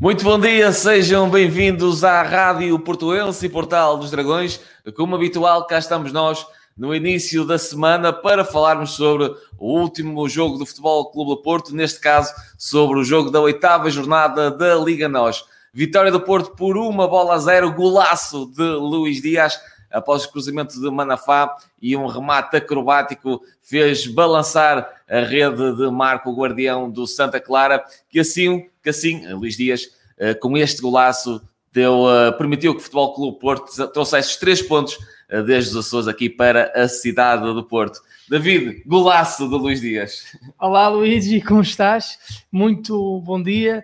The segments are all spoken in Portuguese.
Muito bom dia, sejam bem-vindos à Rádio Portuense e Portal dos Dragões. Como habitual, cá estamos nós no início da semana para falarmos sobre o último jogo do Futebol Clube do Porto, neste caso sobre o jogo da oitava jornada da Liga NOS. Vitória do Porto por uma bola a zero, golaço de Luís Dias após o cruzamento de Manafá e um remate acrobático fez balançar a rede de Marco, guardião do Santa Clara, que assim, que assim Luís Dias, eh, com este golaço, deu, eh, permitiu que o Futebol Clube Porto trouxesse três pontos eh, desde os Açores aqui para a cidade do Porto. David, golaço de Luís Dias. Olá Luigi, como estás? Muito bom dia,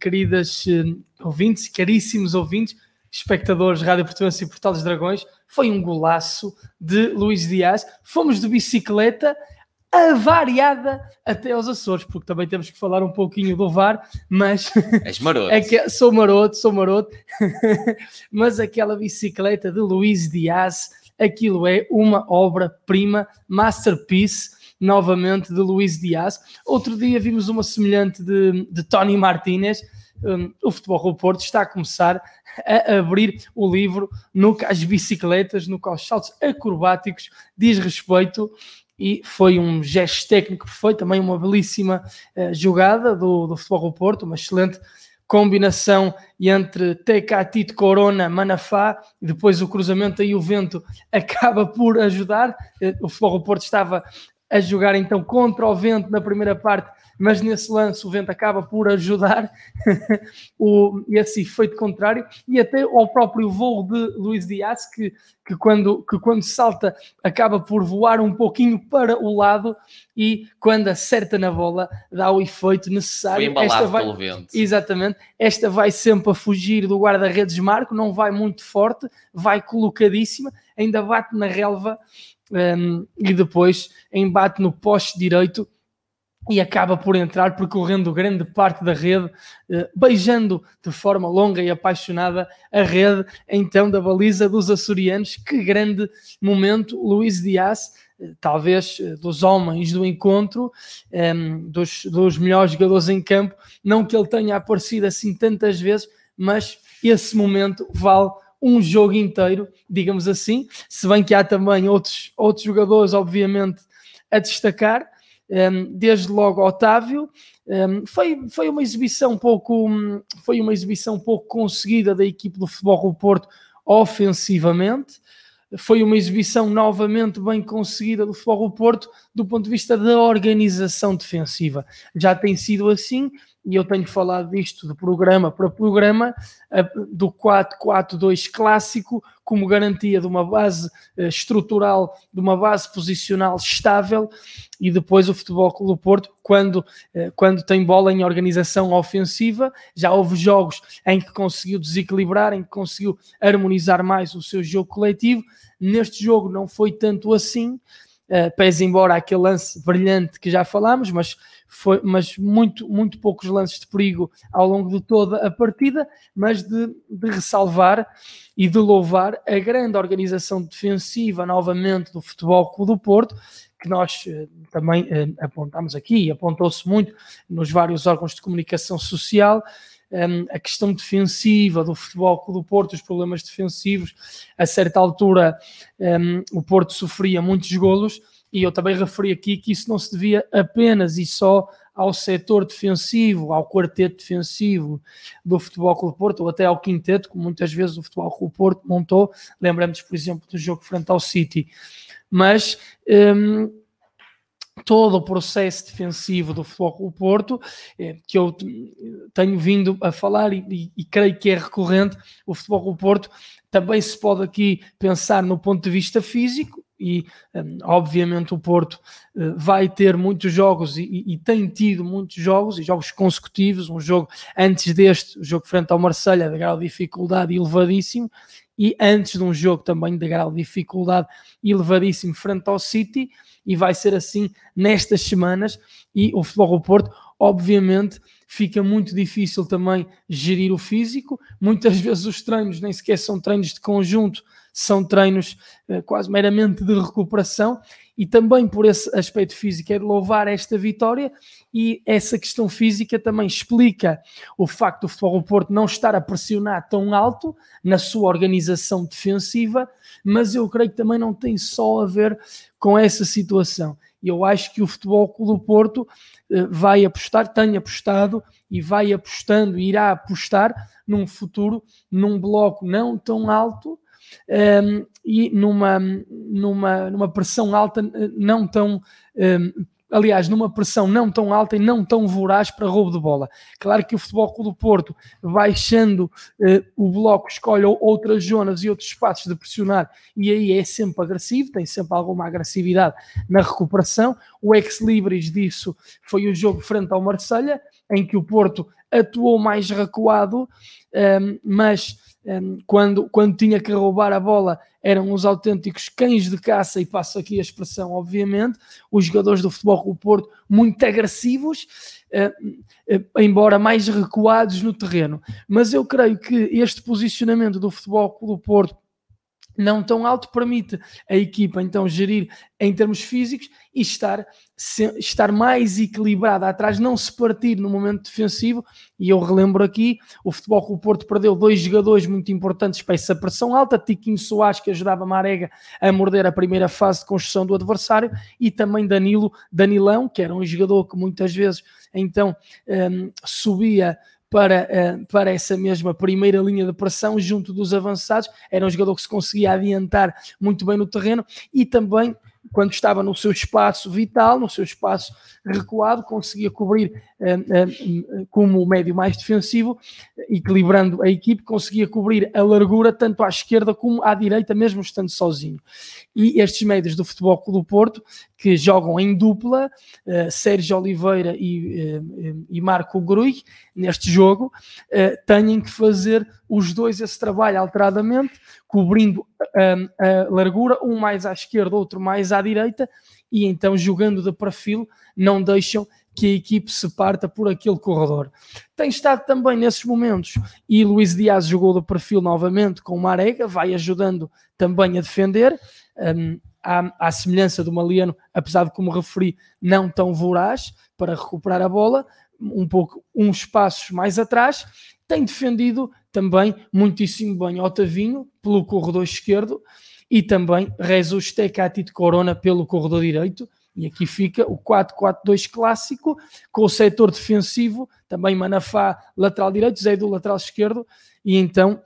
queridas ouvintes, caríssimos ouvintes espectadores Rádio Portuense e Portal dos Dragões, foi um golaço de Luís Dias. Fomos de bicicleta avariada até aos Açores, porque também temos que falar um pouquinho do VAR, mas És maroto. é que, sou maroto, sou maroto, mas aquela bicicleta de Luís Dias, aquilo é uma obra-prima, masterpiece, novamente de Luís Dias. Outro dia vimos uma semelhante de, de Tony Martinez, um, o Futebol do Porto está a começar a abrir o livro no que as bicicletas, no que aos saltos acrobáticos diz respeito e foi um gesto técnico perfeito, também uma belíssima uh, jogada do, do Futebol do Porto, uma excelente combinação entre Tecatito, Corona, Manafá, e depois o cruzamento aí o vento acaba por ajudar. Uh, o Futebol do Porto estava a jogar então contra o vento na primeira parte mas nesse lance o vento acaba por ajudar o, esse efeito contrário e até ao próprio voo de Luís Dias, que, que, quando, que quando salta acaba por voar um pouquinho para o lado e quando acerta na bola dá o efeito necessário. Foi esta vai, pelo vento. Exatamente, esta vai sempre a fugir do guarda-redes Marco, não vai muito forte, vai colocadíssima, ainda bate na relva um, e depois embate no poste direito e acaba por entrar percorrendo grande parte da rede, eh, beijando de forma longa e apaixonada a rede então da baliza dos açorianos. Que grande momento, Luís Dias, eh, talvez eh, dos homens do encontro, ehm, dos, dos melhores jogadores em campo. Não que ele tenha aparecido assim tantas vezes, mas esse momento vale um jogo inteiro, digamos assim. Se bem que há também outros, outros jogadores, obviamente, a destacar desde logo Otávio. Foi, foi uma exibição pouco foi uma exibição pouco conseguida da equipe do Futebol do Porto ofensivamente. Foi uma exibição novamente bem conseguida do Futebol do Porto do ponto de vista da organização defensiva. Já tem sido assim e eu tenho falado disto de programa para programa, do 4-4-2 clássico, como garantia de uma base eh, estrutural, de uma base posicional estável, e depois o Futebol Clube do Porto, quando, eh, quando tem bola em organização ofensiva, já houve jogos em que conseguiu desequilibrar, em que conseguiu harmonizar mais o seu jogo coletivo. Neste jogo não foi tanto assim, uh, pese embora aquele lance brilhante que já falámos, mas, foi, mas muito, muito poucos lances de perigo ao longo de toda a partida, mas de, de ressalvar e de louvar a grande organização defensiva novamente do Futebol Clube do Porto, que nós uh, também uh, apontamos aqui, apontou-se muito nos vários órgãos de comunicação social, um, a questão defensiva do futebol do Porto, os problemas defensivos. A certa altura, um, o Porto sofria muitos golos e eu também referi aqui que isso não se devia apenas e só ao setor defensivo, ao quarteto defensivo do Futebol Clube Porto, ou até ao quinteto, como muitas vezes o Futebol Clube Porto montou. Lembramos, por exemplo, do jogo frente ao City. Mas todo o processo defensivo do Futebol Porto, eh, que eu tenho vindo a falar e, e, e, creio que é recorrente, o Futebol Porto também se pode aqui pensar no ponto de vista físico e um, obviamente o Porto uh, vai ter muitos jogos e, e, tem tido muitos jogos e jogos consecutivos, um jogo antes deste, o jogo frente ao Marselha de grau de dificuldade elevadíssimo e antes de um jogo também de grau de dificuldade elevadíssimo frente ao City, e vai ser assim nestas semanas. E o Futebol Porto, obviamente, fica muito difícil também gerir o físico. Muitas vezes os treinos nem sequer são treinos de conjunto, são treinos eh, quase meramente de recuperação. E também por esse aspecto físico é louvar esta vitória e essa questão física também explica o facto do Futebol Porto não estar a pressionar tão alto na sua organização defensiva, mas eu creio que também não tem só a ver com essa situação. Eu acho que o Futebol Clube do Porto eh, vai apostar, tem apostado e vai apostando, irá apostar num futuro, num bloco não tão alto um, ehm, e numa, numa, numa pressão alta eh, não tão um, ehm, aliás, numa pressão não tão alta e não tão voraz para roubo de bola. Claro que o Futebol Clube do Porto, baixando eh, o bloco, escolhe outras zonas e outros espaços de pressionar e aí é sempre agressivo, tem sempre alguma agressividade na recuperação. O ex-libris disso foi o jogo frente ao Marselha, em que o Porto atuou mais recuado, um, mas um, quando, quando tinha que roubar a bola eram os autênticos cães de caça, e passo aqui a expressão, obviamente, os jogadores do Futebol do Porto muito agressivos, uh, embora mais recuados no terreno. Mas eu creio que este posicionamento do Futebol do Porto não tão alto permite a equipa então gerir em termos físicos e estar, se, estar mais equilibrada atrás, não se partir no momento defensivo. E eu relembro aqui: o Futebol Clube Porto perdeu dois jogadores muito importantes para essa pressão alta, Tiquinho Soares, que ajudava Marega a morder a primeira fase de construção do adversário, e também Danilo Danilão, que era um jogador que muitas vezes então um, subia para, eh, para essa mesma primeira linha de pressão junto dos avançados. Era um jogador que se conseguia adiantar muito bem no terreno e também quando estava no seu espaço vital, no seu espaço recuado, conseguia cobrir uh, uh, como o médio mais defensivo, equilibrando a equipe, conseguia cobrir a largura tanto à esquerda como à direita, mesmo estando sozinho. E estes médios do Futebol Clube do Porto, que jogam em dupla, uh, Sérgio Oliveira e, e Marco Grui, neste jogo, têm que fazer os dois esse trabalho alteradamente, cobrindo a largura, um mais à esquerda, outro mais à direita, e então jogando de perfil, não deixam que a equipe se parta por aquele corredor. Tem estado também nesses momentos, e Luís Dias jogou de perfil novamente com o Marega, vai ajudando também a defender, um, à, à semelhança do Maliano, apesar de, como referi, não tão voraz para recuperar a bola, um pouco uns passos mais atrás, tem defendido também muitíssimo bem Otavinho pelo corredor esquerdo e também Jesus Tecatito Corona pelo corredor direito. E aqui fica o 4-4-2 clássico, com o setor defensivo, também Manafá lateral direito, Zé do lateral esquerdo, e então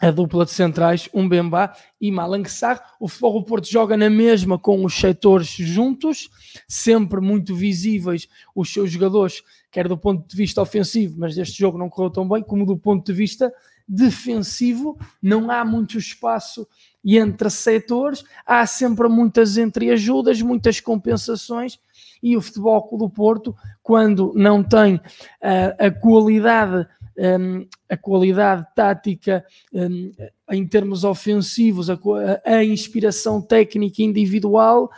a dupla de centrais, um Bembá e Malang Sarr. O Futebol Porto joga na mesma com os setores juntos, sempre muito visíveis os seus jogadores, quer do ponto de vista ofensivo, mas este jogo não correu tão bem, como do ponto de vista defensivo, não há muito espaço entre setores, há sempre muitas entreajudas, muitas compensações, e o Futebol do Porto, quando não tem uh, a qualidade um, a qualidade tática um, em termos ofensivos, a, a inspiração técnica individual,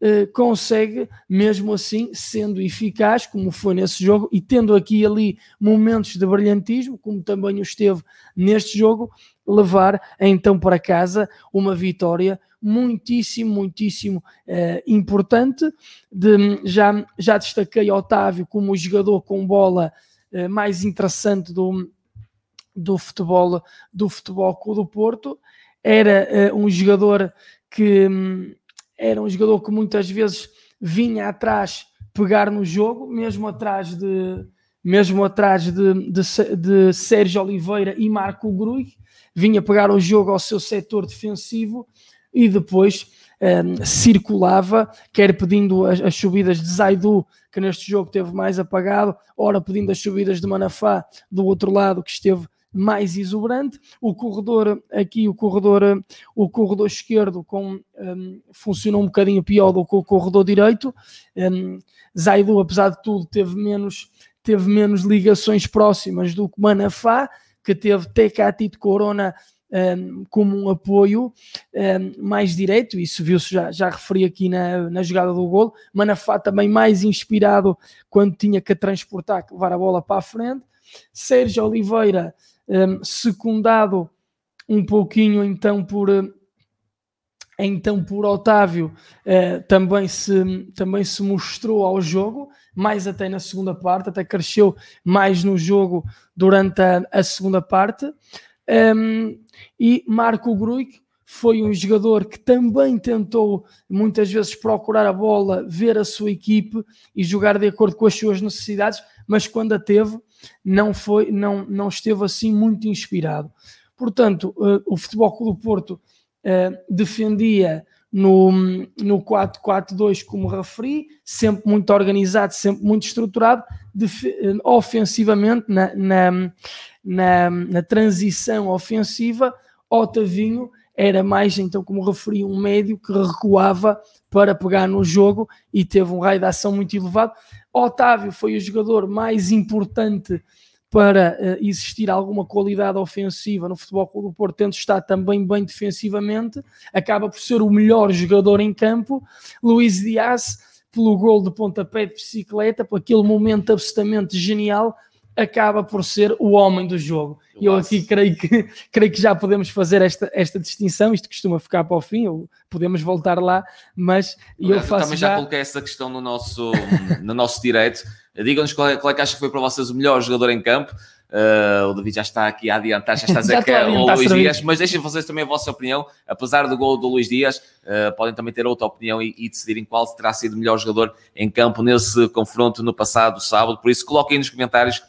uh, consegue, mesmo assim, sendo eficaz, como foi nesse jogo, e tendo aqui e ali momentos de brilhantismo, como também o esteve neste jogo, levar então para casa uma vitória muitíssimo, muitíssimo uh, importante. De, já, já destaquei Otávio como jogador com bola eh, mais interessante do, do futebol do futebol do Porto. Era uh, um jogador que um, era um jogador que muitas vezes vinha atrás pegar no jogo, mesmo atrás de mesmo atrás de, de, de Sérgio Oliveira e Marco Grui, vinha pegar o jogo ao seu setor defensivo e depois um, circulava, quer pedindo as, as, subidas de Zaidu, que neste jogo teve mais apagado, ora pedindo as subidas de Manafá do outro lado, que esteve mais exuberante. O corredor aqui, o corredor, o corredor esquerdo com, um, funcionou um bocadinho pior do que o corredor direito. Um, Zaidu, apesar de tudo, teve menos, teve menos ligações próximas do que Manafá, que teve Tecatito Corona um, como um apoio um, mais direto, isso viu-se já, já referi aqui na, na jogada do gol. Manafá também mais inspirado quando tinha que transportar, levar a bola para a frente. Sérgio Oliveira, um, secundado um pouquinho então por então por Otávio uh, também, se, também se mostrou ao jogo, mais até na segunda parte, até cresceu mais no jogo durante a, a segunda parte. Um, e Marco Gruic foi um jogador que também tentou muitas vezes procurar a bola, ver a sua equipe e jogar de acordo com as suas necessidades, mas quando a teve, não, foi, não, não esteve assim muito inspirado. Portanto, uh, o Futebol Clube do Porto uh, defendia no, no 4-4-2, como referi, sempre muito organizado, sempre muito estruturado, uh, ofensivamente, na, na, na, na transição ofensiva, Otavinho era mais, então, como referi, um médio que recuava para pegar no jogo e teve um raio de ação muito elevado. Otávio foi o jogador mais importante para uh, existir alguma qualidade ofensiva no Futebol Clube do Porto, tendo estado também bem defensivamente, acaba por ser o melhor jogador em campo. Luís Dias, pelo gol de pontapé de bicicleta, por aquele momento absolutamente genial, acaba por ser o homem do jogo. E eu aqui creio que, creio que já podemos fazer esta, esta distinção, isto costuma ficar para o fim, ou podemos voltar lá, mas eu, eu faço também já... já coloquei essa questão no nosso, no nosso direito. Digam-nos qual, é, qual é que acha que foi para vocês o melhor jogador em campo. Uh, o David já está aqui a adiantar, já está a dizer que é o Luís Dias, mas deixem vocês também a vossa opinião. Apesar do gol do Luís Dias, uh, podem também ter outra opinião e, e, decidirem qual terá sido o melhor jogador em campo nesse confronto no passado sábado. Por isso, coloquem nos comentários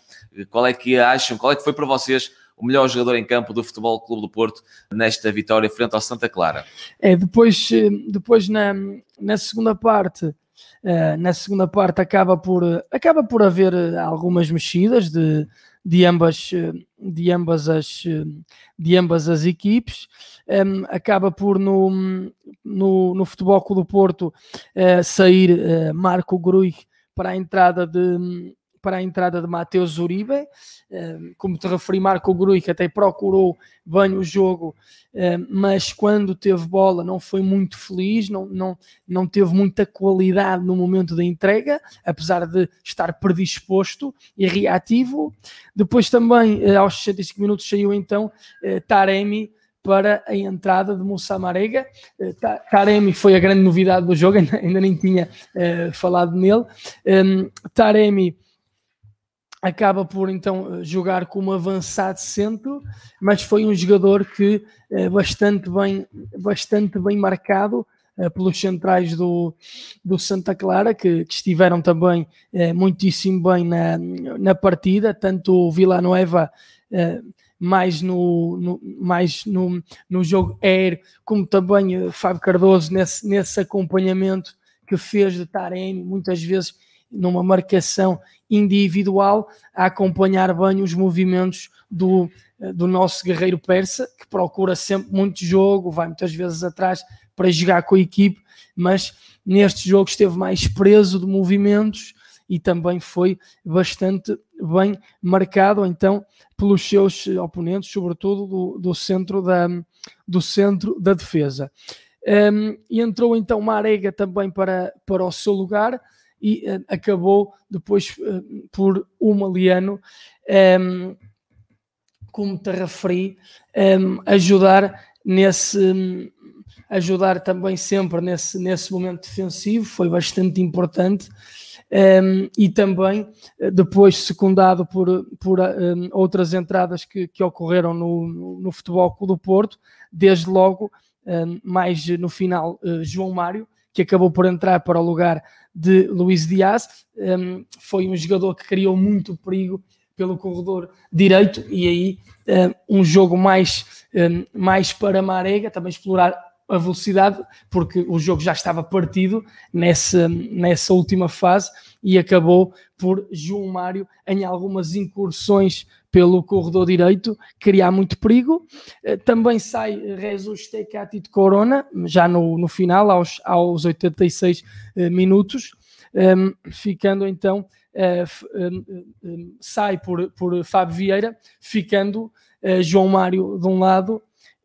qual é que acham, qual é que foi para vocês o melhor jogador em campo do Futebol Clube do Porto nesta vitória frente ao Santa Clara? É, depois, eh, depois na, na segunda parte, Uh, na segunda parte acaba por, acaba por haver algumas mexidas de, de, ambas, de, ambas, as, de ambas as equipes. Um, acaba por no, no, no Futebol Clube do Porto uh, sair uh, Marco Grui para a entrada de, para a entrada de Mateus Uribe, como te referi, Marco Grui, que até procurou bem o jogo, mas quando teve bola não foi muito feliz, não, não, não teve muita qualidade no momento da entrega, apesar de estar predisposto e reativo. Depois também, eh, aos 65 minutos, saiu então eh, Taremi, para a entrada de Moussa Marega. Eh, Taremi foi a grande novidade do jogo, ainda, nem tinha uh, falado nele. Um, Taremi acaba por então jogar como avançado centro, mas foi um jogador que é bastante bem, bastante bem marcado é, pelos centrais do, do Santa Clara, que, que estiveram também é, muitíssimo bem na, na partida, tanto o Villanueva é, mais no, no, mais no, no jogo aéreo, como também Fábio Cardoso nesse, nesse acompanhamento que fez de Taremi, muitas vezes numa marcação individual a acompanhar bem os movimentos do, do nosso guerreiro persa, que procura sempre muito jogo, vai muitas vezes atrás para jogar com a equipe, mas neste jogo esteve mais preso de movimentos e também foi bastante bem marcado então pelos seus oponentes, sobretudo do, do centro da do centro da defesa. Um, e entrou então Marega também para, para o seu lugar e uh, acabou depois uh, por o Maliano, um, ehm, como te referi, um, ehm, ajudar nesse. Um, ajudar também sempre nesse, nesse momento defensivo, foi bastante importante. Um, ehm, e também eh, depois secundado por, por um, outras entradas que, que ocorreram no, no, no Futebol Clube do Porto, desde logo, um, mais no final, uh, João Mário, que acabou por entrar para o lugar de Luís Dias. Um, foi um jogador que criou muito perigo pelo corredor direito e aí um, um jogo mais, um, mais para Marega, também explorar a velocidade, porque o jogo já estava partido nessa, nessa última fase e acabou por João Mário em algumas incursões pelo corredor direito, criar muito perigo. Eh, também sai Jesus Tecati de Corona, já no, no final, aos, aos 86 eh, minutos, um, ehm, ficando então, uh, um, um, sai por, por Fábio Vieira, ficando uh, João Mário de um lado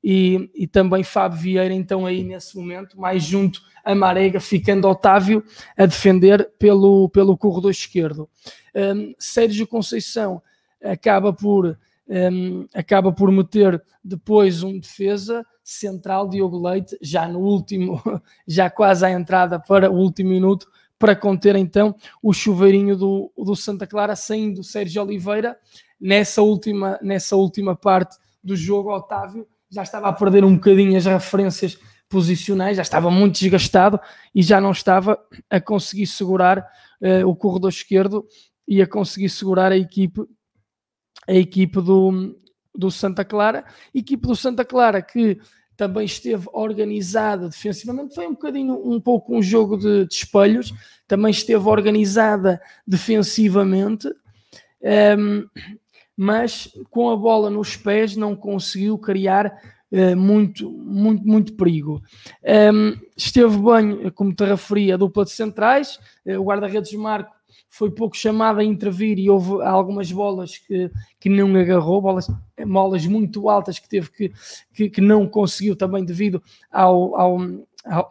e, e também Fábio Vieira, então aí nesse momento, mais junto a Marega, ficando Otávio a defender pelo, pelo corredor esquerdo. Um, Sérgio Conceição acaba por um, acaba por meter depois um defesa central, Diogo Leite, já no último, já quase à entrada para o último minuto, para conter então o chuveirinho do, do Santa Clara, saindo Sérgio Oliveira nessa última, nessa última parte do jogo, Otávio já estava a perder um bocadinho as referências posicionais, já estava muito desgastado e já não estava a conseguir segurar uh, o corredor esquerdo e a conseguir segurar a equipe a equipe do, do Santa Clara, equipe do Santa Clara que também esteve organizada defensivamente, foi um bocadinho, um pouco um jogo de, de espelhos, também esteve organizada defensivamente, um, ehm, mas com a bola nos pés não conseguiu criar uh, muito, muito, muito perigo. Um, esteve bem, como te referi, a dupla de centrais, uh, o guarda-redes Marco foi pouco chamado a intervir e houve algumas bolas que, que não agarrou, bolas, bolas muito altas que teve que, que, que não conseguiu também devido ao, ao, ao,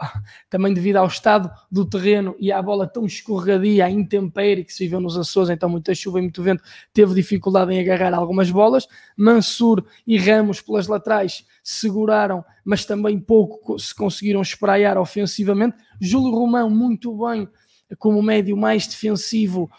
também devido ao estado do terreno e à bola tão escorregadia, à intempérie que se viveu nos Açores, então muita chuva e muito vento, teve dificuldade em agarrar algumas bolas. Mansur e Ramos pelas laterais seguraram, mas também pouco se conseguiram espraiar ofensivamente. Júlio Romão muito bem como médio mais defensivo,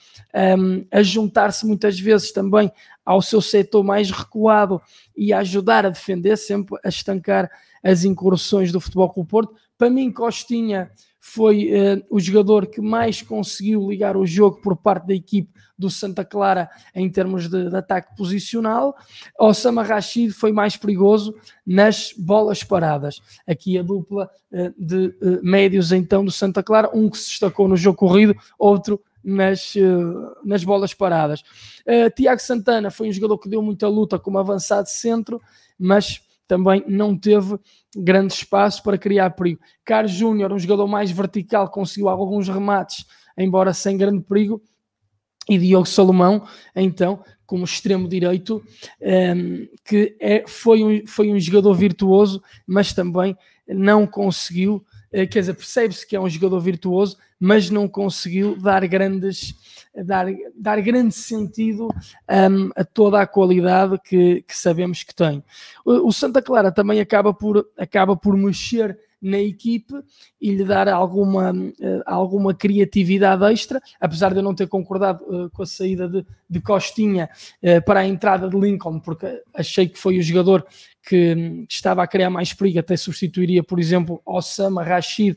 um, a juntar-se muitas vezes também ao seu setor mais recuado e a ajudar a defender, sempre a estancar as incursões do Futebol Clube Porto. Para mim, Costinha foi uh, o jogador que mais conseguiu ligar o jogo por parte da equipe do Santa Clara em termos de, de ataque posicional. Osama Rashid foi mais perigoso nas bolas paradas. Aqui a dupla uh, de uh, médios então do Santa Clara, um que se destacou no jogo corrido, outro nas, nas bolas paradas. Tiago Santana foi um jogador que deu muita luta como avançado centro, mas também não teve grande espaço para criar perigo. Carlos Júnior, um jogador mais vertical, conseguiu alguns remates, embora sem grande perigo, e Diogo Salomão, então, como extremo direito, um, ehm, que é, foi, um, foi um jogador virtuoso, mas também não conseguiu, uh, quer dizer, percebe-se que é um jogador virtuoso, mas não conseguiu dar grandes, dar, dar grande sentido um, a toda a qualidade que, que sabemos que tem. O, o Santa Clara também acaba por, acaba por mexer na equipe e lhe dar alguma, uh, alguma criatividade extra, apesar de eu não ter concordado uh, com a saída de, de Costinha uh, para a entrada de Lincoln, porque achei que foi o jogador que, que estava a criar mais perigo, até substituiria, por exemplo, Osama Rashid,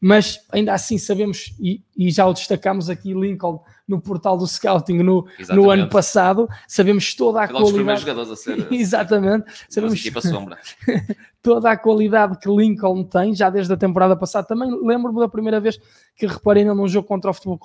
mas ainda assim sabemos, e, e já o destacamos aqui, Lincoln no portal do Scouting no, no ano passado. Sabemos toda a Foi qualidade. jogadores a ser. Exatamente. Sabemos toda a qualidade que Lincoln tem, já desde a temporada passada. Também lembro-me da primeira vez que reparei num jogo contra o Futebol,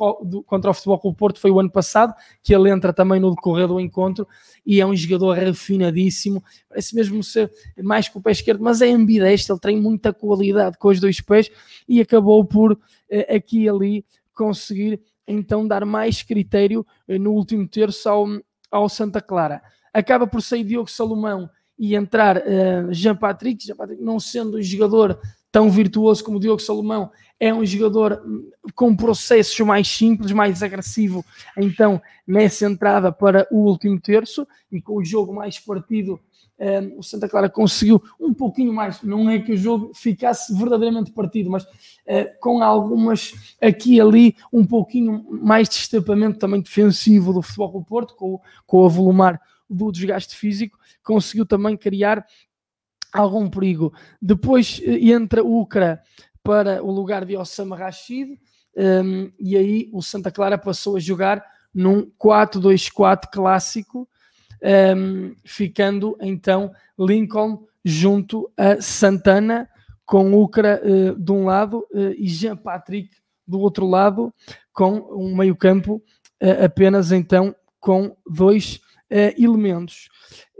contra o Futebol Clube Porto, foi o ano passado, que ele entra também no decorrer do encontro e é um jogador refinadíssimo, parece mesmo ser mais com o pé esquerdo, mas é ambidestro, ele tem muita qualidade com os dois pés e acabou por eh, aqui e ali conseguir então dar mais critério eh, no último terço ao, ao Santa Clara. Acaba por sair Diogo Salomão e entrar uh, Jean Patrick, Jean Patrick não sendo um jogador tão virtuoso como Diogo Salomão, é um jogador hum, com processos mais simples, mais agressivo, então nessa entrada para o último terço e com o jogo mais partido um, o Santa Clara conseguiu um pouquinho mais, não é que o jogo ficasse verdadeiramente partido, mas uh, com algumas aqui e ali, um pouquinho mais de destapamento também defensivo do Futebol do Porto, com, com o avolumar do desgaste físico, conseguiu também criar algum perigo. Depois uh, entra o Ucra para o lugar de Osama Rashid, um, e aí o Santa Clara passou a jogar num 4-2-4 clássico, um, ficando então Lincoln junto a Santana, com Ucra uh, de um lado uh, e Jean Patrick do outro lado, com um meio-campo uh, apenas então com dois elementos.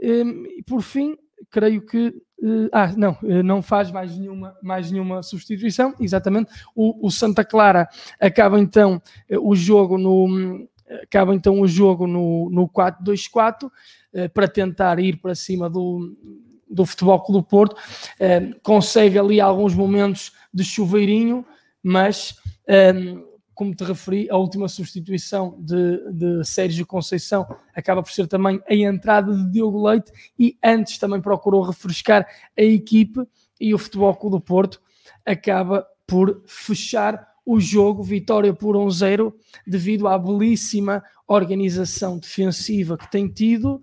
Um, por fim, creio que ah, não, não faz mais nenhuma, mais nenhuma substituição, exatamente. O, o Santa Clara acaba então o jogo no, acaba então o jogo no, no 4-2-4 eh, para tentar ir para cima do, do Futebol Clube Porto. Eh, consegue ali alguns momentos de chuveirinho, mas ehm, como te referi, a última substituição de, de Sérgio Conceição acaba por ser também a entrada de Diogo Leite e antes também procurou refrescar a equipe e o Futebol Clube do Porto acaba por fechar o jogo, vitória por 1-0, devido à belíssima organização defensiva que tem tido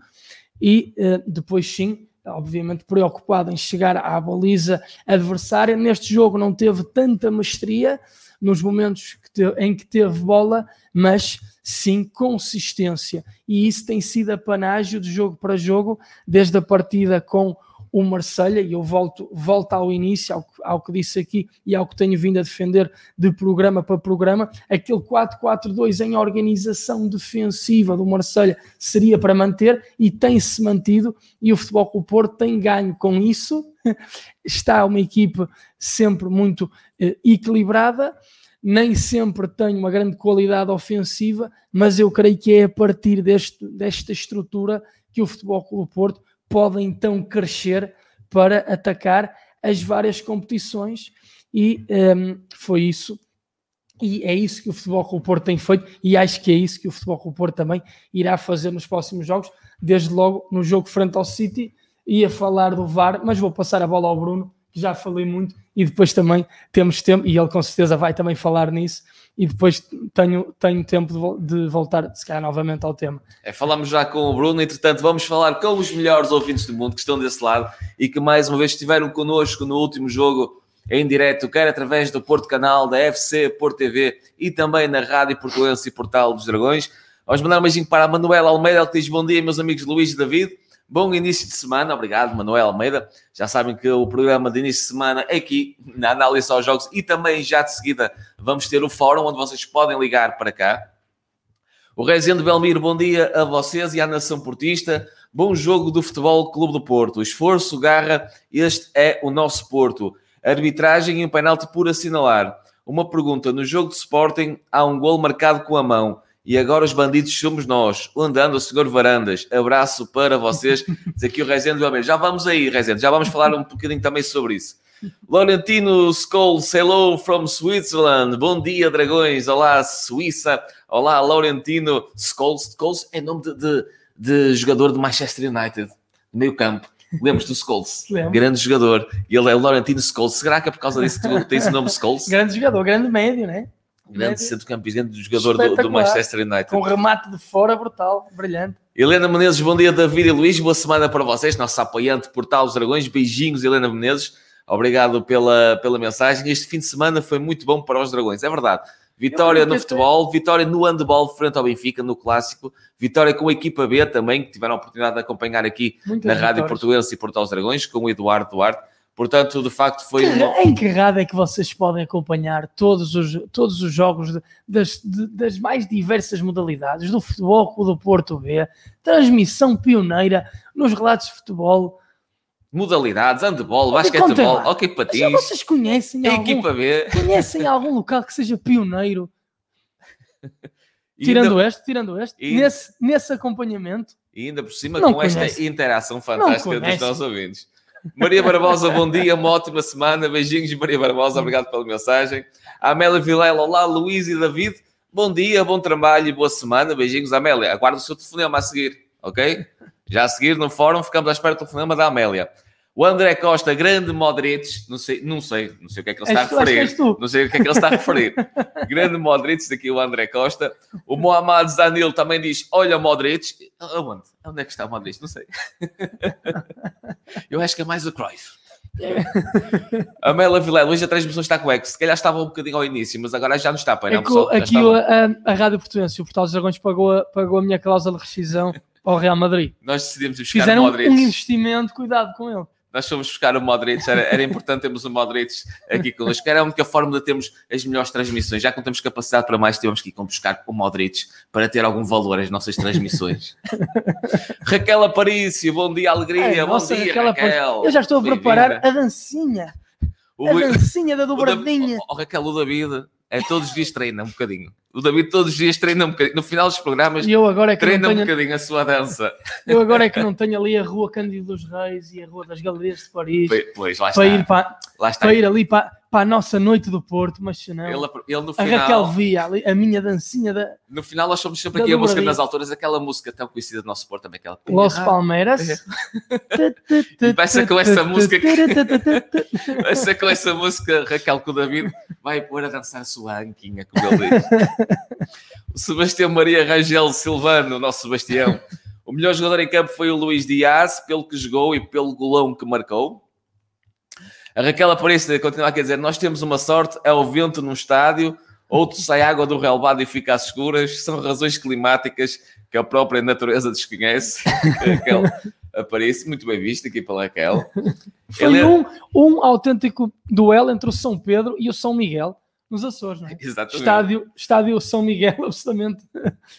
e uh, depois sim, obviamente preocupado em chegar à baliza adversária. Neste jogo não teve tanta mestria nos momentos que te, em que teve bola, mas sim consistência. E isso tem sido a panágio de jogo para jogo, desde a partida com o Marselha, e eu volto, volto ao início, ao, ao, que disse aqui e ao que tenho vindo a defender de programa para programa, aquele 4-4-2 em organização defensiva do Marselha seria para manter e tem-se mantido, e o Futebol Clube Porto tem ganho com isso, está uma equipe sempre muito eh, equilibrada, nem sempre tem uma grande qualidade ofensiva, mas eu creio que é a partir deste, desta estrutura que o Futebol Clube Porto pode então crescer para atacar as várias competições e um, ehm, foi isso. E é isso que o Futebol Clube Porto tem feito e acho que é isso que o Futebol Clube Porto também irá fazer nos próximos jogos, desde logo no jogo frente ao City ia falar do VAR, mas vou passar a bola ao Bruno, que já falei muito e depois também temos tempo, e ele com certeza vai também falar nisso, e depois tenho, tenho tempo de, de voltar, se calhar, novamente ao tema. É, falamos já com o Bruno, entretanto, vamos falar com os melhores ouvintes do mundo que estão desse lado e que mais uma vez estiveram connosco no último jogo em direto, quer através do Porto Canal, da FC Porto TV e também na Rádio Portuense e Portal dos Dragões. Vamos mandar um beijinho para a Manuela Almeida, que diz bom dia, meus amigos Luís e David. Bom início de semana, obrigado Manuel Almeida. Já sabem que o programa de início de semana é aqui na análise aos jogos e também já de seguida vamos ter o fórum onde vocês podem ligar para cá. O Rezende Belmiro, bom dia a vocês e à nação portista. Bom jogo do Futebol Clube do Porto. Esforço, garra, este é o nosso Porto. Arbitragem e um penalti por assinalar. Uma pergunta: no jogo de Sporting há um gol marcado com a mão. E agora os bandidos somos nós. Andando o senhor Varandas. Abraço para vocês. Diz aqui o Rezende do Já vamos aí, Rezende. Já vamos falar um bocadinho também sobre isso. Laurentino Scholes, hello from Switzerland. Bom dia, dragões. Olá, Suíça. Olá, Laurentino Scholes. Scholes é nome de, de, de jogador de Manchester United, meio campo. Lembras do Scholes? Grande jogador. Ele é Laurentino Scholes. Será que é por causa disso que tens o nome Scholes? grande jogador, grande médio, né? Grande centrocampista, grande jogador do, do, Manchester United. Com remate de fora brutal, brilhante. Helena Menezes, bom dia David e Luís, boa semana para vocês, nosso apoiante Portal dos Dragões, beijinhos Helena Menezes, obrigado pela, pela mensagem, este fim de semana foi muito bom para os Dragões, é verdade. Vitória no futebol, vitória no handball frente ao Benfica, no clássico, vitória com a equipa B também, que tiveram a oportunidade de acompanhar aqui na Rádio Portuense e Portal dos Dragões, com o Eduardo Duarte. Portanto, de facto, foi. Uma... Em que rádio é que vocês podem acompanhar todos os, todos os jogos de, das, de, das mais diversas modalidades do futebol do Porto B, transmissão pioneira nos relatos de futebol. Modalidades, handball, basquetebol, ok patins. Já vocês conhecem algum, equipa B. Conhecem algum local que seja pioneiro? tirando ainda, este, tirando este, ainda, nesse, nesse acompanhamento. E ainda por cima com conhece. esta interação fantástica dos nossos ouvintes. Maria Barbosa, bom dia, uma ótima semana. Beijinhos, Maria Barbosa, obrigado pela mensagem. Amélia Vilela, olá, Luís e David. Bom dia, bom trabalho e boa semana. Beijinhos, Amélia. Aguardo o seu telefonema a seguir, ok? Já a seguir no fórum, ficamos à espera do telefonema da Amélia. O André Costa, grande Modric, não sei, não sei, não sei o que é que ele está a referir. Não sei o que é que ele está a referir. grande Modric, daqui o André Costa. O Mohamed Zanil também diz: Olha, Modric. Onde? Onde é que está o Modric? Não sei. Eu acho que é mais o Cruyff. a Mela Vilela, hoje a transmissão está com eco. Se calhar estava um bocadinho ao início, mas agora já não está. Pai, não, é pessoal, aqui a, a, Rádio Portuense, o Portal dos Dragões pagou a, pagou a minha cláusula de rescisão ao Real Madrid. Nós decidimos buscar Fizeram um investimento, cuidado com ele nós fomos buscar o Modric, era, era importante termos o Modric aqui connosco, era a única forma de termos as melhores transmissões, já que não temos capacidade para mais, tivemos que ir buscar o Modric para ter algum valor as nossas transmissões. Raquel Aparício, bom dia, alegria, é, bom nossa, dia, Raquel. Raquel. Eu já estou a preparar a dancinha, o, a dancinha da dobradinha. O, o, Raquel, o David é todos os dias treina um bocadinho. O David todos os dias treina um bocadinho. No final dos programas, eu agora é que treina tenho... um bocadinho a sua dança. Eu agora é que não tenho ali a Rua Cândido dos Reis e a Rua das Galerias de Paris. Pois, lá para está. Ir para, lá está. para ir ali para, para a nossa noite do Porto, mas se não, Ele, ele no a final, Raquel via ali, a minha dancinha da no final nós somos sempre aqui a música das alturas, aquela música tão conhecida do nosso Porto também, aquela. Los Ah, Palmeiras. E vai ser com essa música ser com essa música, Raquel, que o David vai pôr a dançar a sua anquinha, como ele diz. o Sebastião Maria Rangel Silvano, o nosso Sebastião. O melhor jogador em campo foi o Luís Dias, pelo que jogou e pelo golão que marcou. A Raquel Aparecida continua a dizer: Nós temos uma sorte, é o vento num estádio, outro sai água do relvado e fica às escuras. São razões climáticas que a própria natureza desconhece. Raquel Aparece, muito bem visto aqui pela Raquel. Foi Ele é- um, um autêntico duelo entre o São Pedro e o São Miguel nos Açores, não é? Exatamente. Estádio, estádio São Miguel, absolutamente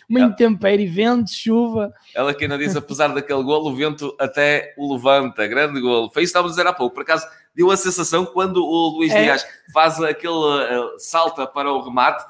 uma intempérie, vento, chuva. Ela que ainda diz, apesar daquele golo, o vento até o levanta. Grande golo. Foi isso que estava a dizer há pouco. Por acaso, deu a sensação quando o Luís É. Dias faz aquele eh, salta para o remate,